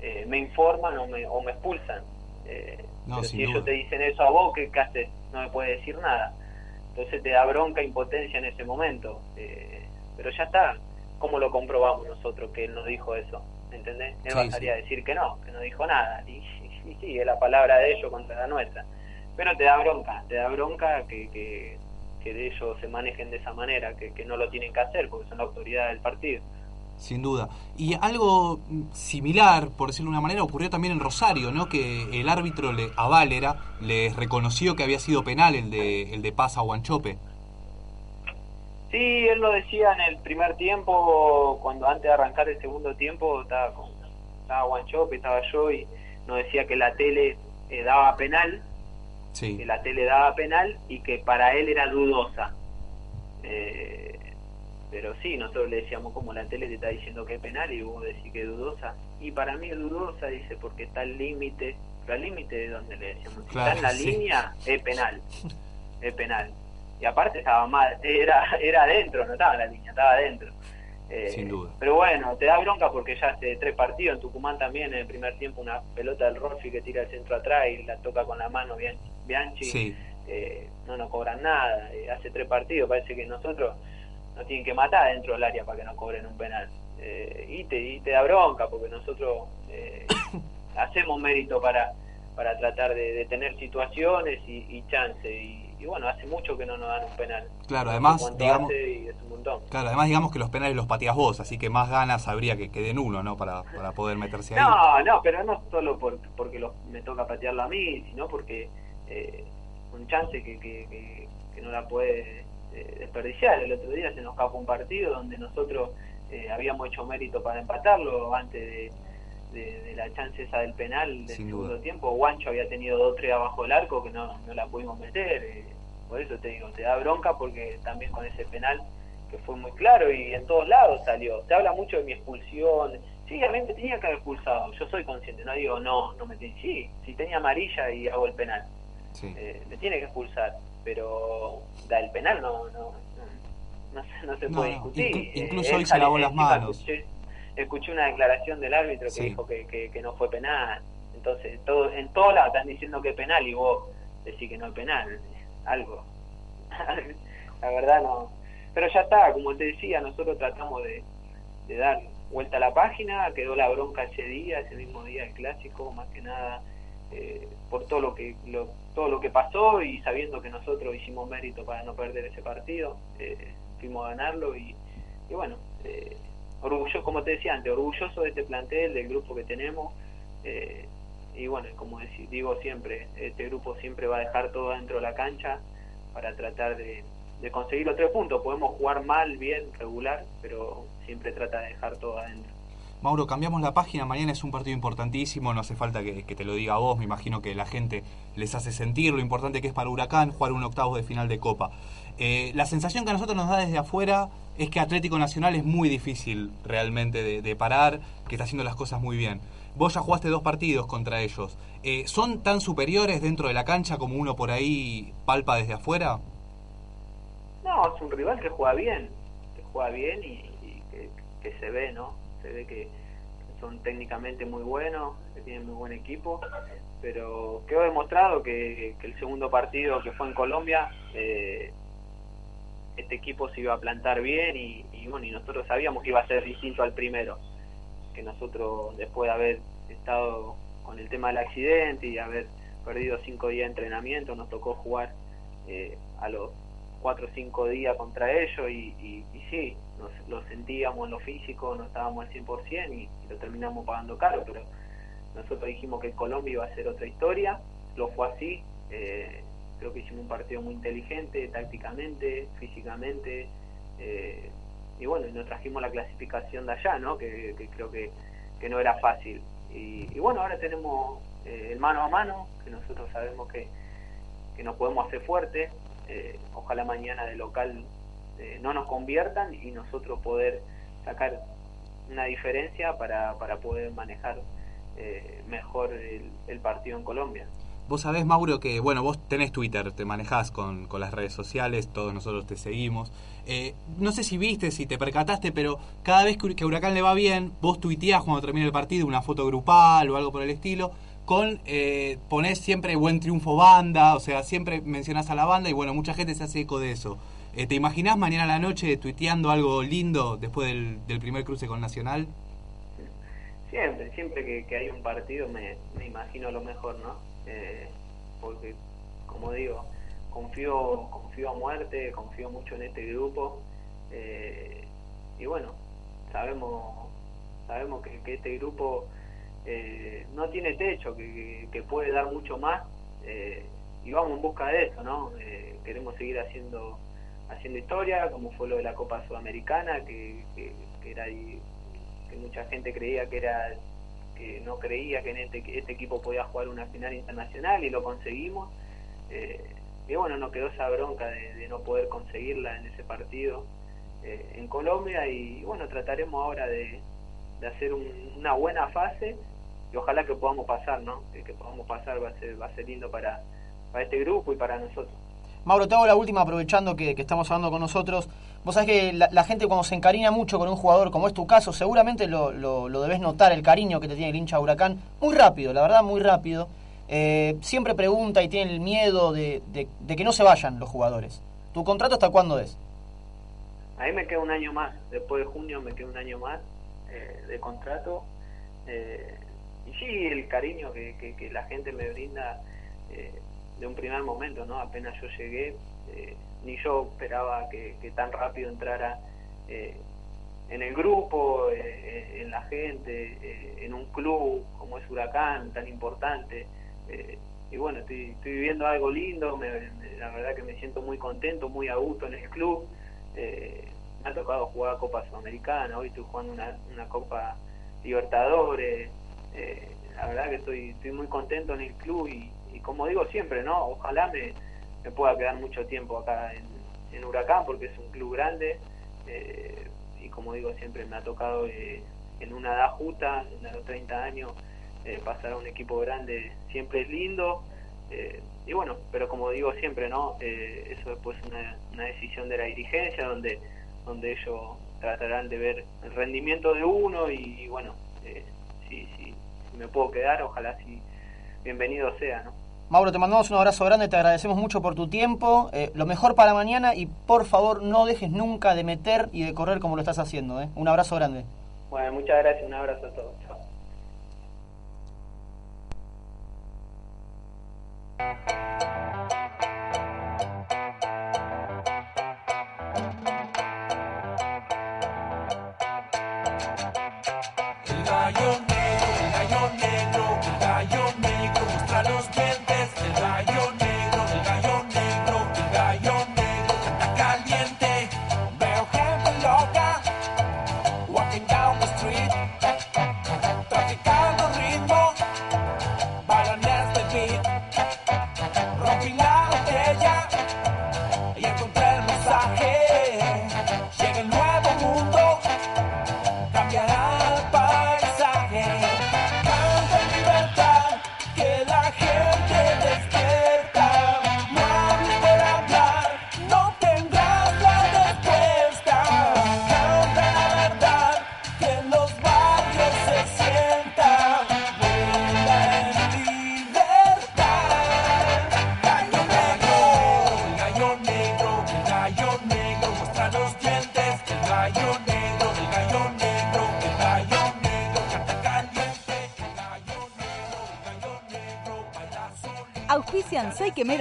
eh, me informan o me, o me expulsan. Eh, No, pero si duda. ellos te dicen eso a vos, ¿qué, qué haces? No me puedes decir nada. Entonces te da bronca, impotencia en ese momento. Eh, pero ya está. ¿Cómo lo comprobamos nosotros que él nos dijo eso? ¿Entendés? Él Sí, bastaría sí. decir que no, que no dijo nada. Y, y, y sí, es la palabra de ellos contra la nuestra. Pero te da bronca, te da bronca que, que, que de ellos se manejen de esa manera, que, que no lo tienen que hacer porque son la autoridad del partido. Sin duda. Y algo similar, por decirlo de una manera, ocurrió también en Rosario, ¿no? Que el árbitro le, a Valera les reconoció que había sido penal el de, el de Paz a Guanchope. Sí, él lo decía en el primer tiempo, cuando antes de arrancar el segundo tiempo estaba con estaba Guanchope, estaba yo y nos decía que la tele eh, daba penal, Sí. que la tele daba penal y que para él era dudosa. Eh, pero sí, nosotros le decíamos como la tele te está diciendo que es penal y vos decís que es dudosa. Y para mí es dudosa, dice, porque está al límite. ¿Pero al límite de donde le decíamos? Si Claro, está en la sí. línea, es penal. Es penal. Y aparte estaba mal, era, era adentro, no estaba en la línea, estaba adentro. Eh, Sin duda. Pero bueno, te da bronca porque ya hace tres partidos, en Tucumán también, en el primer tiempo una pelota del Rolfi que tira el centro atrás y la toca con la mano Bian- Bianchi Sí. eh, no nos cobran nada. Eh, hace tres partidos, parece que nosotros nos tienen que matar dentro del área para que nos cobren un penal. Eh, y, te, y te da bronca, porque nosotros eh, [laughs] hacemos mérito para, para tratar de, de tener situaciones y, y chance. Y, y bueno, hace mucho que no nos dan un penal. Claro, además, digamos- y es un montón. Claro, además digamos que los penales los pateas vos, así que más ganas habría que, que den uno, ¿no? Para, para poder meterse ahí. No, no, pero no solo por, porque lo- me toca patearlo a mí, sino porque eh, un chance que, que, que- que no la puede eh, desperdiciar. El otro día se nos escapó un partido donde nosotros eh, habíamos hecho mérito para empatarlo antes de, de- de la chance esa del penal del Sin segundo duda. tiempo. Guancho había tenido dos tres abajo del arco que no, no la pudimos meter. eh, por eso te digo, te da bronca porque también con ese penal que fue muy claro y en todos lados salió. Se habla mucho de mi expulsión. Sí, a mí me tenía que haber expulsado. Yo soy consciente, no digo no, no me tiene. Sí, si tenía amarilla y hago el penal, Sí. eh, me tiene que expulsar. Pero da el penal no, no, no, no se- no se No, puede no, discutir. Eh, incluso él hoy se lavó las manos. Escuché, escuché una declaración del árbitro que Sí. dijo que, que, que no fue penal. Entonces, todo, en todos lados están diciendo que es penal y vos decís que no es penal. Algo. [laughs] la verdad no. Pero ya está, como te decía, nosotros tratamos de, de dar vuelta a la página, quedó la bronca ese día, ese mismo día del clásico, más que nada eh, por todo lo que lo, todo lo que pasó y sabiendo que nosotros hicimos mérito para no perder ese partido, eh, fuimos a ganarlo y, y bueno, eh, orgulloso, como te decía antes, orgulloso de este plantel, del grupo que tenemos. eh, y bueno, como digo siempre, este grupo siempre va a dejar todo dentro de la cancha para tratar de, de conseguir los tres puntos. Podemos jugar mal, bien, regular, pero siempre trata de dejar todo adentro. Mauro, cambiamos la página, mañana es un partido importantísimo, no hace falta que, te lo diga vos, me imagino que la gente les hace sentir lo importante que es para Huracán jugar un octavo de final de Copa. Eh, la sensación que a nosotros nos da desde afuera es que Atlético Nacional es muy difícil realmente de, parar, que está haciendo las cosas muy bien. Vos ya jugaste dos partidos contra ellos. Eh, ¿Son tan superiores dentro de la cancha como uno por ahí palpa desde afuera? No, es un rival que juega bien, que juega bien y, y que, que se ve, ¿no? Se ve que son técnicamente muy buenos, que tienen muy buen equipo, pero quedó demostrado que, el segundo partido que fue en Colombia, eh, este equipo se iba a plantar bien y, bueno, y nosotros sabíamos que iba a ser distinto al primero, que nosotros después de haber estado con el tema del accidente y haber perdido cinco días de entrenamiento, nos tocó jugar eh, a los cuatro o cinco días contra ellos y, y sí, nos, lo sentíamos en lo físico, no estábamos al 100% y, y lo terminamos pagando caro, pero nosotros dijimos que Colombia iba a ser otra historia, lo fue así, eh, creo que hicimos un partido muy inteligente, tácticamente, físicamente, eh, y bueno, y nos trajimos la clasificación de allá, ¿no? que, que creo que, que no era fácil. Y, y bueno, ahora tenemos eh, el mano a mano, que nosotros sabemos que, que nos podemos hacer fuertes, eh, ojalá mañana de local eh, no nos conviertan y nosotros poder sacar una diferencia para, para poder manejar eh, mejor el, el partido en Colombia. Vos sabés, Mauro, que bueno, vos tenés Twitter, te manejás con, con las redes sociales, todos nosotros te seguimos. Eh, no sé si viste, si te percataste, pero cada vez que, que Huracán le va bien, vos tuiteás cuando termina el partido una foto grupal o algo por el estilo, con eh, ponés siempre buen triunfo banda, o sea, siempre mencionás a la banda y bueno, mucha gente se hace eco de eso. Eh, ¿Te imaginás mañana a la noche tuiteando algo lindo después del, del primer cruce con Nacional? Siempre, siempre que, que hay un partido me, me imagino lo mejor, ¿no? Eh, porque, como digo, confío, confío a muerte, confío mucho en este grupo eh, y bueno, sabemos, sabemos que, que este grupo eh, no tiene techo, que, que- puede dar mucho más eh, y vamos en busca de eso, ¿no? Eh, queremos seguir haciendo haciendo historia, como fue lo de la Copa Sudamericana, que, que, era que mucha gente creía que era que no creía que en este, que este equipo podía jugar una final internacional y lo conseguimos. Eh, y bueno nos quedó esa bronca de, de no poder conseguirla en ese partido eh, en Colombia y bueno trataremos ahora de, de hacer un- una buena fase y ojalá que podamos pasar no que, que podamos pasar va a ser va a ser lindo para para este grupo y para nosotros Mauro, te hago la última aprovechando que, estamos hablando con nosotros. Vos sabés que la, gente cuando se encariña mucho con un jugador, como es tu caso, seguramente lo, debes notar, el cariño que te tiene el hincha Huracán, muy rápido, la verdad, muy rápido. Eh, siempre pregunta y tiene el miedo de, que no se vayan los jugadores. ¿Tu contrato hasta cuándo es? Ahí me queda un año más, después de junio me queda un año más eh, de contrato. eh, y sí, el cariño que, la gente me brinda de un primer momento, ¿no? Apenas yo llegué, eh, ni yo esperaba que, tan rápido entrara eh, en el grupo, eh, en la gente, eh, en un club como es Huracán, tan importante. y bueno, estoy, estoy viviendo algo lindo, me- la verdad que me siento muy contento, muy a gusto en el club. Me ha tocado jugar Copa Sudamericana, hoy estoy jugando una, Copa Libertadores. la verdad que estoy, estoy muy contento en el club y, y como digo siempre, ¿no? Ojalá me, me pueda quedar mucho tiempo acá en, en Huracán porque es un club grande eh, y como digo siempre me ha tocado eh, en una edad justa, a los 30 años, eh, pasar a un equipo grande siempre es lindo. eh, y bueno, pero como digo siempre, ¿no? Eso después es una, una decisión de la dirigencia donde, donde ellos tratarán de ver el rendimiento de uno y, bueno, eh, si, si, si me puedo quedar, ojalá si bienvenido sea, ¿no? Mauro, te mandamos un abrazo grande, te agradecemos mucho por tu tiempo, eh, lo mejor para mañana y por favor no dejes nunca de meter y de correr como lo estás haciendo. ¿eh? Un abrazo grande. Bueno, muchas gracias, un abrazo a todos. Chao.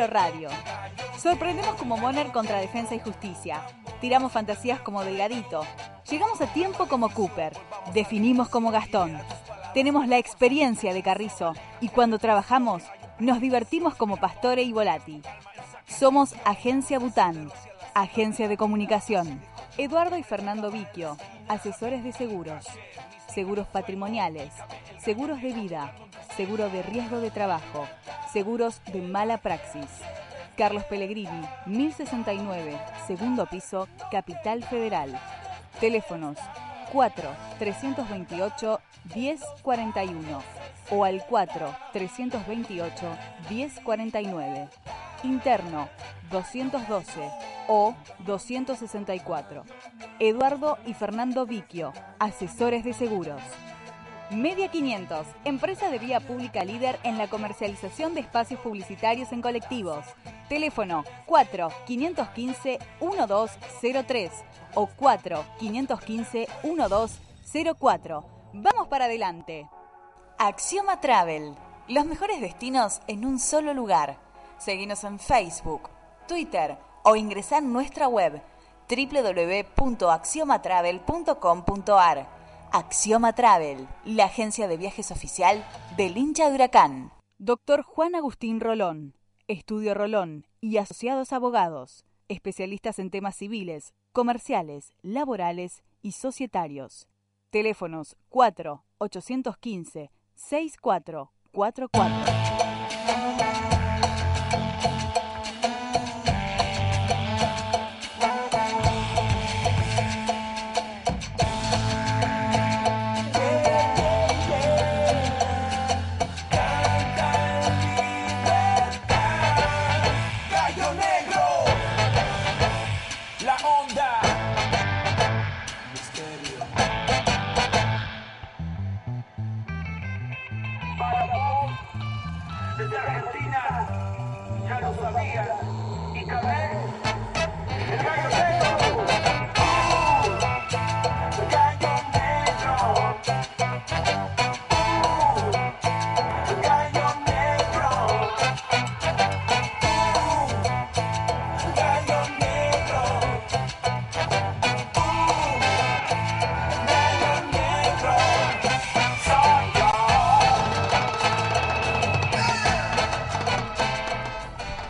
Radio. Sorprendemos como Moner contra Defensa y Justicia. Tiramos fantasías como Delgadito. Llegamos a tiempo como Cooper. Definimos como Gastón. Tenemos la experiencia de Carrizo. Y cuando trabajamos, nos divertimos como Pastore y Volati. Somos Agencia Bután. Agencia de Comunicación. Eduardo y Fernando Viquio. Asesores de seguros. Seguros patrimoniales. Seguros de vida. Seguro de riesgo de trabajo. Seguros de mala praxis. Carlos Pellegrini, 1069, segundo piso, Capital Federal. Teléfonos 4 328 1041 o al 4 328 1049. Interno 212 o 264. Eduardo y Fernando Viquio, asesores de seguros. Media 500, empresa de vía pública líder en la comercialización de espacios publicitarios en colectivos. Teléfono 4 515 1203 o 4 515 1204. Vamos para adelante. Axioma Travel, los mejores destinos en un solo lugar. Seguinos en Facebook, Twitter o ingresar en nuestra web www.axiomatravel.com.ar. Axioma Travel, la agencia de viajes oficial del hincha de Huracán. Doctor Juan Agustín Rolón, Estudio Rolón y Asociados Abogados, especialistas en temas civiles, comerciales, laborales y societarios. Teléfonos 4 815 6444.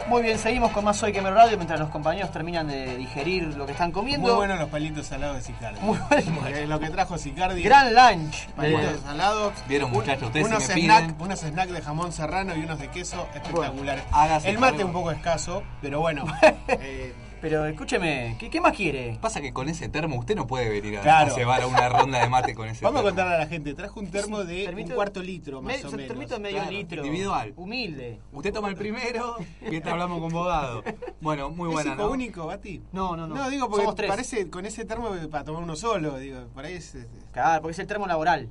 Muy bien, seguimos con más Soy Quemero Radio mientras los compañeros terminan de digerir lo que están comiendo. Muy buenos los palitos salados de Sicardi. Muy bueno. Lo que trajo Sicardi. Gran lunch. Palitos salados. Vieron, muchachos, ustedes unos si me snack, piden- unos snack de jamón serrano y unos de queso espectaculares. hágase El mate cargo. un poco escaso, pero bueno. [laughs] eh, Pero escúcheme, ¿qué, qué más quiere? Pasa que con ese termo usted no puede venir a, Claro. a llevar a una ronda de mate con ese vamos a contarle a la gente. Trajo un termo de Termito- un cuarto litro, más Me- o menos. termito de medio Claro, litro. individual. Humilde. Usted toma el primero mientras hablamos con Bogado. Bueno, muy ¿Es buena, hijo ¿no? único, Bati? No, no, no. No, digo porque Somos tres. parece con ese termo para tomar uno solo. Digo, por ahí es. es- Claro, porque es el termo laboral.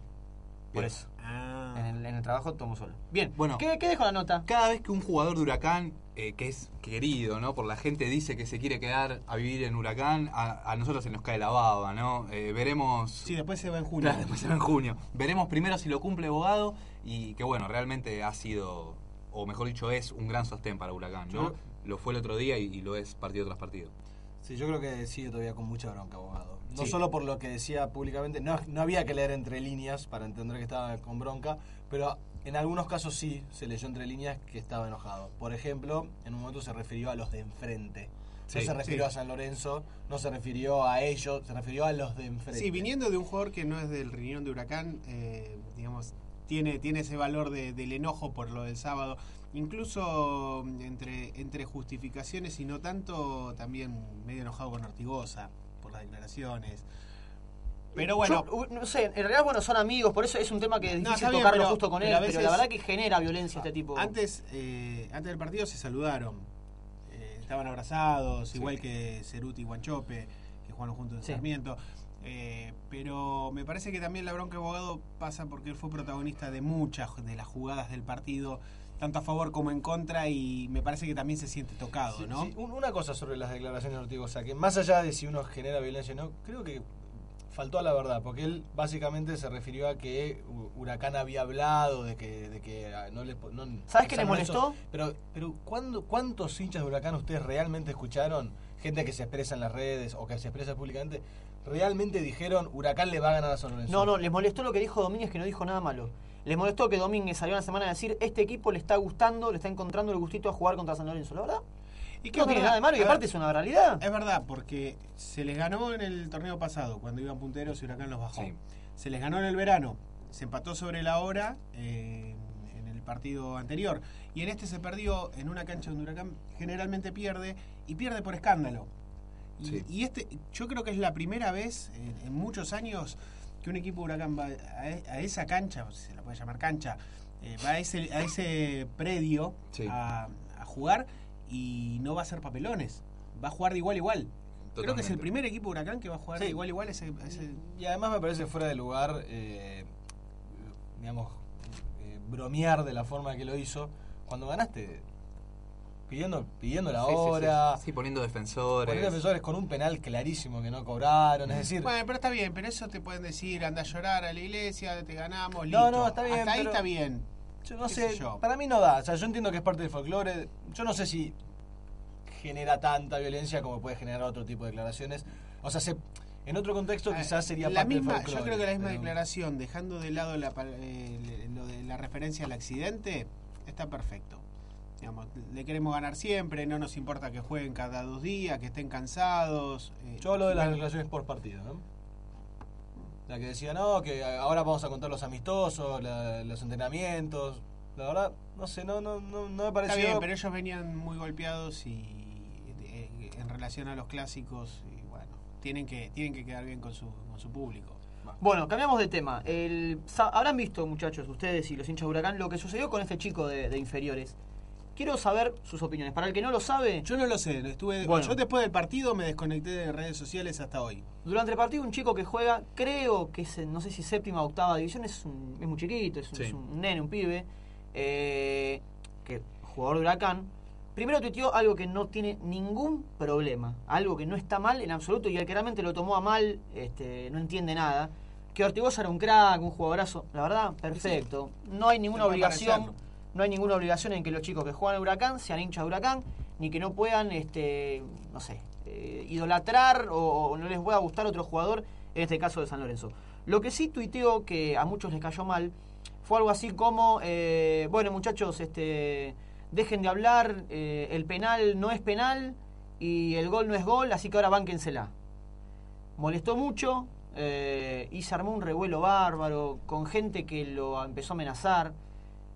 Por eso. Ah. En el, en el trabajo tomo solo. Bien. Bueno. ¿Qué, qué dejo la nota? Cada vez que un jugador de Huracán, eh, que es querido, ¿no? Por la gente dice que se quiere quedar a vivir en Huracán, a, a nosotros se nos cae la baba, ¿no? Eh, veremos... Sí, después se va en junio. Claro, después se va en junio. Veremos primero si lo cumple Bogado y que bueno, realmente ha sido, o mejor dicho, es un gran sostén para Huracán, ¿no? Yo- Lo fue el otro día y, y lo es partido tras partido. Sí, yo creo que sigue todavía con mucha bronca, abogado. No Sí. solo por lo que decía públicamente, no, no había que leer entre líneas para entender que estaba con bronca, pero en algunos casos sí se leyó entre líneas que estaba enojado. Por ejemplo, en un momento se refirió a los de enfrente. Sí, no se refirió sí. a San Lorenzo, no se refirió a ellos, se refirió a los de enfrente. Sí, viniendo de un jugador que no es del riñón de Huracán, eh, digamos, tiene, tiene ese valor de- del enojo por lo del sábado. Incluso mm, entre, entre justificaciones y no tanto, también medio enojado con Artigosa por las declaraciones. Pero bueno, Yo, no sé, en realidad, bueno, son amigos, por eso es un tema que es difícil bien, tocarlo pero- justo con él, pero veces- la verdad que genera violencia este tipo. antes, eh, antes del partido se saludaron. Eh, estaban abrazados, igual que Ceruti y Guanchope, que jugaron juntos en Sí. Sarmiento. Eh, pero me parece que también la bronca abogado pasa porque él fue protagonista de muchas de las jugadas del partido, tanto a favor como en contra, y me parece que también se siente tocado, Sí, ¿no? sí. Un- Una cosa sobre las declaraciones de Ortigosa, que más allá de si uno genera violencia o no, creo que faltó a la verdad, porque él básicamente se refirió a que Hu- Huracán había hablado de que, de que ah, no le no- ¿Sabes qué le molestó? Pero, pero ¿cuándo, ¿cuántos hinchas de Huracán ustedes realmente escucharon? Gente que se expresa en las redes o que se expresa públicamente, realmente dijeron Huracán le va a ganar a San Lorenzo. No, no, les molestó lo que dijo Domínguez, que no dijo nada malo. Les molestó que Domínguez salió una semana a decir, este equipo le está gustando, le está encontrando el gustito a jugar contra San Lorenzo. La verdad, Y no tiene nada de malo y aparte es una realidad. Es verdad, porque se les ganó en el torneo pasado, cuando iban punteros y Huracán los bajó. Sí. Se les ganó en el verano, se empató sobre la hora eh, en el partido anterior. Y en este se perdió en una cancha donde Huracán generalmente pierde y pierde por escándalo. Y, Sí. y este, yo creo que es la primera vez en, en muchos años que un equipo de Huracán va a, e- a esa cancha, se la puede llamar cancha, eh, va a ese, a ese predio Sí. a, a jugar y no va a ser papelones. Va a jugar de igual a igual. Creo que es el primer equipo de Huracán que va a jugar Sí. de igual a igual ese, ese- Y además me parece fuera de lugar, eh, digamos, eh, bromear de la forma que lo hizo. Cuando ganaste, pidiendo, pidiendo la Sí, sí, sí. hora, Sí, poniendo defensores. poniendo defensores con un penal clarísimo que no cobraron. Es decir, Bueno, pero está bien, pero eso te pueden decir, anda a llorar a la iglesia, te ganamos, No, listo. no, está bien, Hasta ahí pero- está bien. Yo no sé, yo. para mí no da. O sea, yo entiendo que es parte del folclore. Yo no sé si genera tanta violencia como puede generar otro tipo de declaraciones. O sea, se, en otro contexto quizás sería la parte misma, del folclore. Yo creo que la misma pero- declaración, dejando de lado la, eh, lo de la referencia al accidente, está perfecto. Digamos, le queremos ganar siempre, no nos importa que jueguen cada dos días, que estén cansados. eh, Yo hablo de las declaraciones por partido, ¿no? La que decía, no, que ahora vamos a contar los amistosos, la- los entrenamientos. La verdad, no sé, no, no, no, no me pareció... Está bien, pero ellos venían muy golpeados y eh, en relación a los clásicos, y bueno, tienen que, tienen que quedar bien con su, con su público. Bueno, cambiamos de tema. El, sa- habrán visto, muchachos, ustedes y los hinchas de Huracán, lo que sucedió con este chico de, de inferiores. Quiero saber sus opiniones. Para el que no lo sabe, Yo no lo sé, estuve, Bueno. yo después del partido me desconecté de redes sociales hasta hoy. durante el partido un chico que juega, creo que es, no sé si séptima o octava división, es, un- es muy chiquito, es un, Sí. es un nene, un pibe, eh, que jugador de Huracán. Primero tuiteó algo que no tiene ningún problema, algo que no está mal en absoluto y el que realmente lo tomó a mal este, no entiende nada. Que Ortigosa era un crack, un jugadorazo, la verdad, perfecto. No hay ninguna obligación. No hay ninguna obligación en que los chicos que juegan a Huracán sean hinchas de Huracán, ni que no puedan, este, no sé, eh, idolatrar o, no les pueda gustar otro jugador, en este caso de San Lorenzo. Lo que sí tuiteó que a muchos les cayó mal fue algo así como, eh, bueno muchachos, este, dejen de hablar, eh, el penal no es penal y el gol no es gol, así que ahora bánquensela. Molestó mucho y se armó un revuelo bárbaro con gente que lo empezó a amenazar.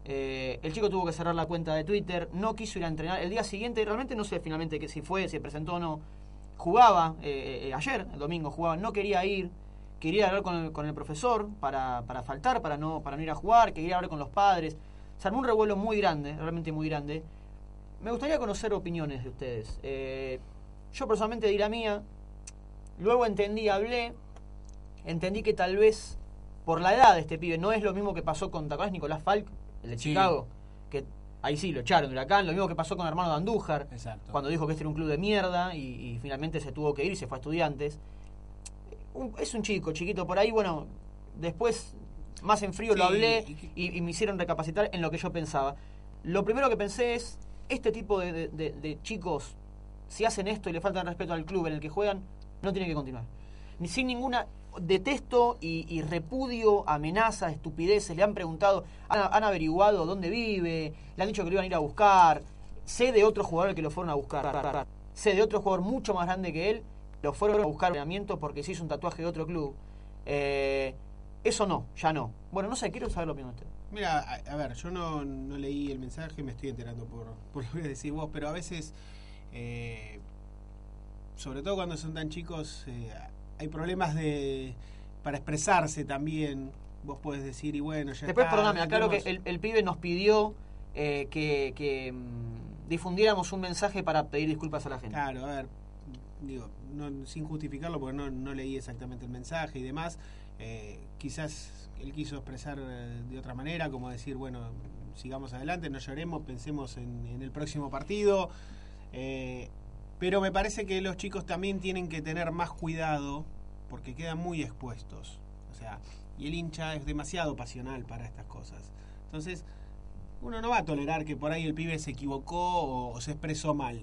Eh, el chico tuvo que cerrar la cuenta de Twitter, no quiso ir a entrenar. El día siguiente, realmente no sé finalmente que si fue, si presentó o no. Jugaba, eh, eh, ayer, el domingo jugaba, no quería ir. Quería hablar con el, profesor para, para faltar, para no, para no ir a jugar, quería hablar con los padres. Se armó un revuelo muy grande, realmente muy grande. Me gustaría conocer opiniones de ustedes. Yo personalmente di la mía, luego entendí, hablé, entendí que tal vez por la edad de este pibe, no es lo mismo que pasó con ¿te acordás, Nicolás Falk, el de Sí. Chicago, que ahí sí lo echaron de Huracán, lo mismo que pasó con hermano de Andújar, Exacto. cuando dijo que este era un club de mierda y, y finalmente se tuvo que ir y se fue a estudiantes. Un- es un chico, chiquito por ahí, bueno, después más en frío lo hablé y que- y, y me hicieron recapacitar en lo que yo pensaba. Lo primero que pensé es, este tipo de, de- de- de chicos, si hacen esto y le faltan respeto al club en el que juegan, no tienen que continuar. Ni sin ninguna detesto y, repudio amenazas, estupideces, le han preguntado, han, averiguado dónde vive, le han dicho que lo iban a ir a buscar, sé de otros jugadores que lo fueron a buscar, sé de otro jugador mucho más grande que él, lo fueron a buscar entrenamiento porque se hizo un tatuaje de otro club. Eh, eso no, ya no. Bueno, no sé, quiero saber lo opinión de usted. Mira, a, ver, yo no, no leí el mensaje, me estoy enterando por, [laughs] por lo que decís vos, pero a veces, eh, sobre todo cuando son tan chicos, eh, hay problemas de para expresarse también. Vos podés decir, y bueno, ya Después, está, perdóname, aclaro que tenemos- el, el pibe nos pidió eh, que, que, mm, difundiéramos un mensaje para pedir disculpas a la gente. Claro, a ver, digo, no, sin justificarlo porque no, no leí exactamente el mensaje y demás, eh, quizás él quiso expresar eh, de otra manera, como decir, bueno, sigamos adelante, no lloremos, pensemos en, en el próximo partido, eh, pero me parece que los chicos también tienen que tener más cuidado porque quedan muy expuestos. O sea, y el hincha es demasiado pasional para estas cosas. Entonces, uno no va a tolerar que por ahí el pibe se equivocó o, se expresó mal.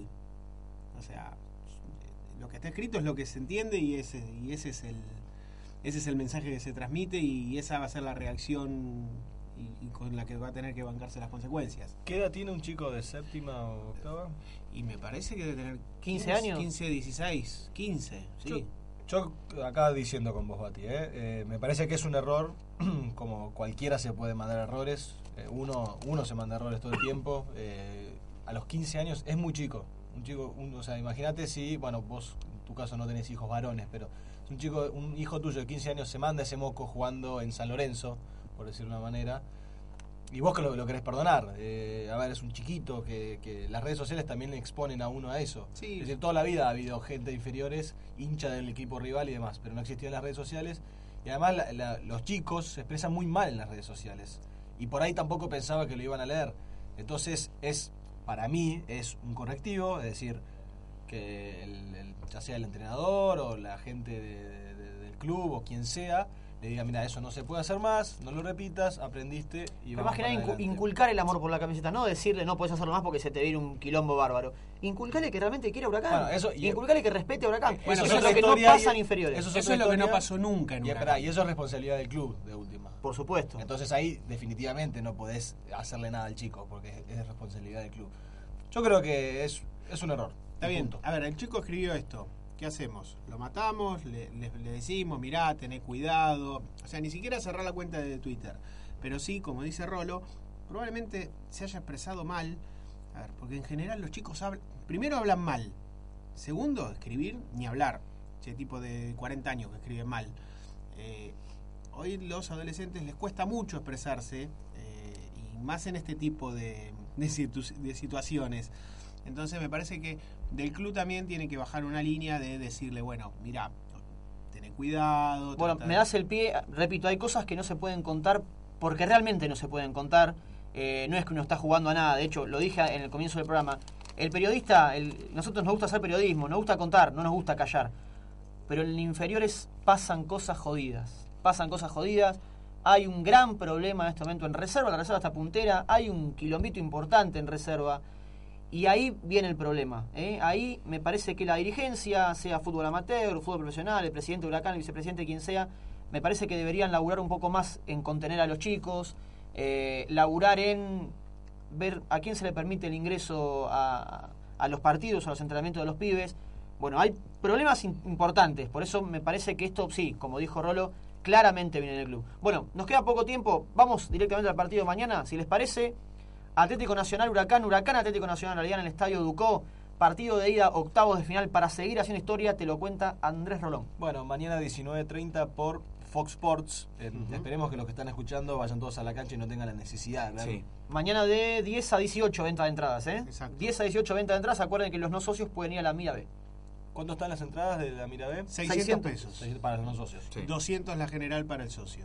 O sea, lo que está escrito es lo que se entiende y ese, y ese es el ese es el mensaje que se transmite y esa va a ser la reacción y, y con la que va a tener que bancarse las consecuencias. ¿Qué edad tiene un chico de séptima o octava? Y me parece que debe tener 15 años. 15, 16, 15, sí. Yo acá diciendo con vos, Bati, ¿eh? Eh, me parece que es un error, [clears throat] como cualquiera se puede mandar errores, eh, uno, uno se manda errores todo el tiempo, eh, a los 15 años es muy chico, un chico, un- o sea, imagínate si, bueno, vos en tu caso no tenés hijos varones, pero un chico, un hijo tuyo de 15 años se manda ese moco jugando en San Lorenzo, por decirlo de una manera, y vos que lo, lo querés perdonar, eh, a ver, es un chiquito que, que las redes sociales también le exponen a uno a eso. Sí. Es decir, toda la vida ha habido gente de inferiores, hincha del equipo rival y demás, pero no existían las redes sociales. Y además la- la- los chicos se expresan muy mal en las redes sociales. Y por ahí tampoco pensaba que lo iban a leer. Entonces es, para mí, es un correctivo, es decir, que el, el- ya sea el entrenador o la gente de- de- de- del club o quien sea, le diga, mira, eso no se puede hacer más, no lo repitas, aprendiste y Pero más que nada para incu- adelante". inculcar el amor por la camiseta, no decirle no puedes hacerlo más porque se te viene un quilombo bárbaro. Inculcarle que realmente quiere a Huracán. Bueno, eso- y- inculcarle que respete a Huracán. Bueno, eso eso es lo que no pasa en inferiores. eso Eso es lo que no pasó nunca en Y, Huracán. espera, y eso es responsabilidad del club, de última. Por supuesto. Entonces ahí definitivamente no podés hacerle nada al chico, porque es, es responsabilidad del club. Yo creo que es, es un error. Está bien. punto. A ver, el chico escribió esto. ¿Qué hacemos? ¿Lo matamos? Le, le- le decimos, mirá, tené cuidado? O sea, ni siquiera cerrar la cuenta de Twitter. Pero sí, como dice Rolo, probablemente se haya expresado mal. A ver, porque en general los chicos hablan... Primero hablan mal. Segundo, escribir, ni hablar. Ese tipo de 40 años que escriben mal. Eh, hoy los adolescentes les cuesta mucho expresarse. eh, y más en este tipo de, de situaciones. Entonces me parece que del club también tiene que bajar una línea de decirle, bueno, mira, ten cuidado. Bueno, me das el pie, repito, hay cosas que no se pueden contar porque realmente no se pueden contar. Eh, no es que uno está jugando a nada, de hecho, lo dije en el comienzo del programa. El periodista, el, nosotros nos gusta hacer periodismo, nos gusta contar, no nos gusta callar. Pero en inferiores pasan cosas jodidas. Pasan cosas jodidas. Hay un gran problema en este momento en reserva, la reserva está puntera, hay un quilombito importante en reserva. Y ahí viene el problema. ¿eh? Ahí me parece que la dirigencia, sea fútbol amateur, fútbol profesional, el presidente de Huracán, el vicepresidente, quien sea, me parece que deberían laburar un poco más en contener a los chicos, eh, laburar en ver a quién se le permite el ingreso a, a los partidos, a los entrenamientos de los pibes. Bueno, hay problemas importantes, por eso me parece que esto, sí, como dijo Rolo, claramente viene del club. Bueno, nos queda poco tiempo, vamos directamente al partido de mañana, si les parece. Atlético Nacional Huracán, Huracán Atlético Nacional realidad en el Estadio Ducó, partido de ida, octavos de final para seguir haciendo historia, te lo cuenta Andrés Rolón. Bueno, mañana 19.30 por Fox Sports. Eh, Esperemos que los que están escuchando vayan todos a la cancha y no tengan la necesidad de ver. Sí. Mañana de 10 a 18 venta de entradas, ¿eh? Exacto. 10 a 18 venta de entradas, acuerden que los no socios pueden ir a la Mira B. ¿Cuánto están las entradas de la Mira B? 600, 600 pesos. Para los no socios. Sí. 200 la general para el socio.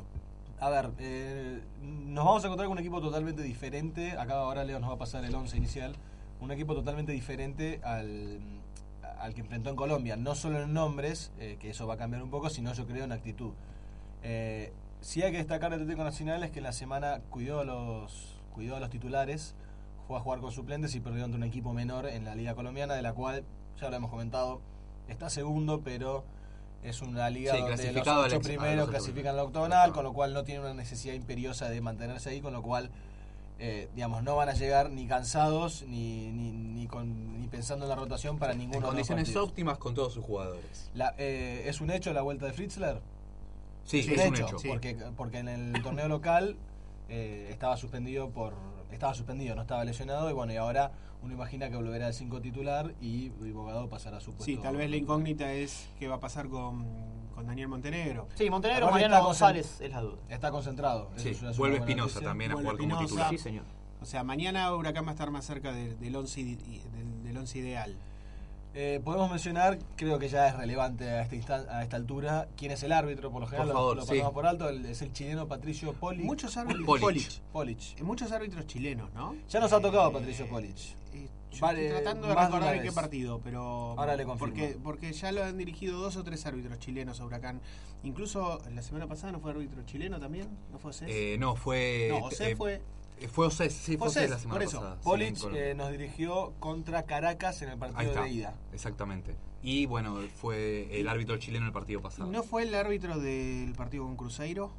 A ver, eh, nos vamos a encontrar con un equipo totalmente diferente. Acá ahora Leo nos va a pasar el 11 inicial. Un equipo totalmente diferente al, al que enfrentó en Colombia. No solo en nombres, eh, que eso va a cambiar un poco, sino yo creo en actitud. Eh, sí hay que destacar de Atlético Nacional es que en la semana cuidó a los, cuidó a los titulares, fue a jugar con suplentes y perdió ante un equipo menor en la Liga Colombiana, de la cual, ya lo hemos comentado, está segundo, pero es una liga Sí, donde los ocho primeros clasifican primeros. octogonal, con lo cual no tiene una necesidad imperiosa de mantenerse ahí, con lo cual, eh, digamos, no van a llegar ni cansados ni, ni, ni, con- ni pensando en la rotación para En ninguno de los condiciones óptimas con todos sus jugadores. La- eh, ¿Es un hecho la vuelta de Fritzler? Sí, Es es un un hecho, hecho. sí. Porque, porque en el torneo local eh, estaba suspendido por estaba suspendido, no estaba lesionado y bueno, y ahora uno imagina que volverá al 5 titular y, Bogado pasará a su puesto. Sí, tal vez la incógnita es qué va a pasar con, con Daniel Montenegro. Sí, Montenegro, Mariano González es la duda. Está concentrado. Sí, Eso es una vuelve Espinosa también a jugar como titular. Sí, señor. O sea, mañana Huracán va a estar más cerca de- del 11 ide- del, del once ideal. Eh, podemos mencionar, creo que ya es relevante a esta, instan- a esta altura, quién es el árbitro, por lo general Por lo- favor, lo, sí. pasamos por alto, el- es el chileno Patricio Poli. Muchos árbitros. Polic. Polic. Polic. Eh, Muchos árbitros chilenos, ¿no? Ya nos ha tocado Patricio Polic. Eh, yo Vale, estoy tratando de recordar en qué partido, pero. Ahora le confirmo. Porque, porque ya lo han dirigido dos o tres árbitros chilenos a Huracán. Incluso la semana pasada no fue árbitro chileno también, ¿no fue Océs? Eh, no, fue. no, Océs eh, fue. Eh, Fue Océs, sí, fue la semana por eso. pasada. sí, Polic en eh, nos dirigió contra Caracas en el partido está. de ida. Exactamente. Y bueno, fue el árbitro chileno el partido pasado. ¿No fue el árbitro del partido con Cruzeiro?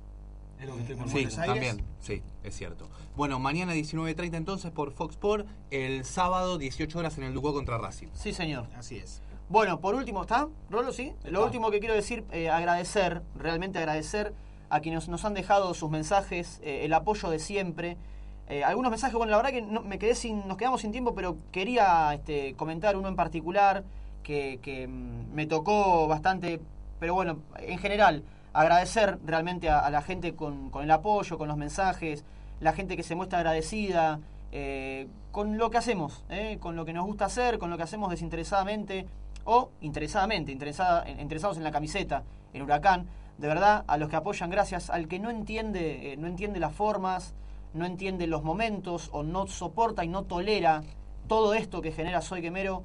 Es lo que estoy Eh, por Sí, Aires. también, sí, es cierto. Bueno, mañana 19.30 entonces por Fox Sport, el sábado 18 horas en el Ducó contra Racing. Sí, señor. Así es. Bueno, por último, ¿está? Rolo, sí. Lo último que quiero decir, eh, agradecer, realmente agradecer a quienes nos han dejado sus mensajes, eh, el apoyo de siempre. Eh, algunos mensajes, bueno, la verdad que me quedé sin, nos quedamos sin tiempo, pero quería este, comentar uno en particular que, mm, me tocó bastante, pero bueno, en general, agradecer realmente a, la gente con, el apoyo, con los mensajes, la gente que se muestra agradecida, eh, con lo que hacemos, eh, con lo que nos gusta hacer, con lo que hacemos desinteresadamente o interesadamente, interesada, interesados en la camiseta, en Huracán. De verdad, a los que apoyan, gracias. Al que no entiende, no entiende las formas, no entiende los momentos o no soporta y no tolera todo esto que genera Soy Quemero,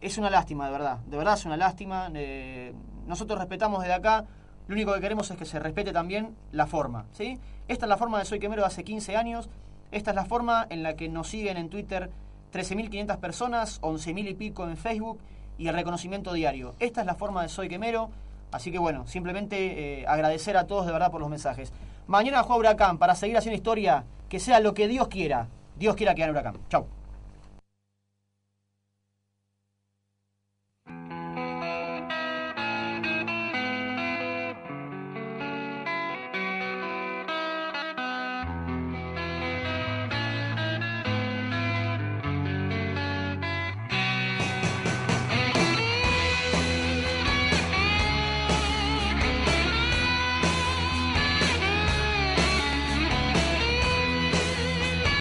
es una lástima, de verdad. De verdad es una lástima. eh, nosotros respetamos desde acá. Lo único que queremos es que se respete también la forma. ¿sí? Esta es la forma de Soy Quemero de hace 15 años. Esta es la forma en la que nos siguen en Twitter 13.500 personas, 11.000 y pico en Facebook y el reconocimiento diario. Esta es la forma de Soy Quemero. Así que bueno, simplemente eh, agradecer a todos de verdad por los mensajes. Mañana juega Huracán para seguir haciendo historia, que sea lo que Dios quiera. Dios quiera que gane Huracán. Chau.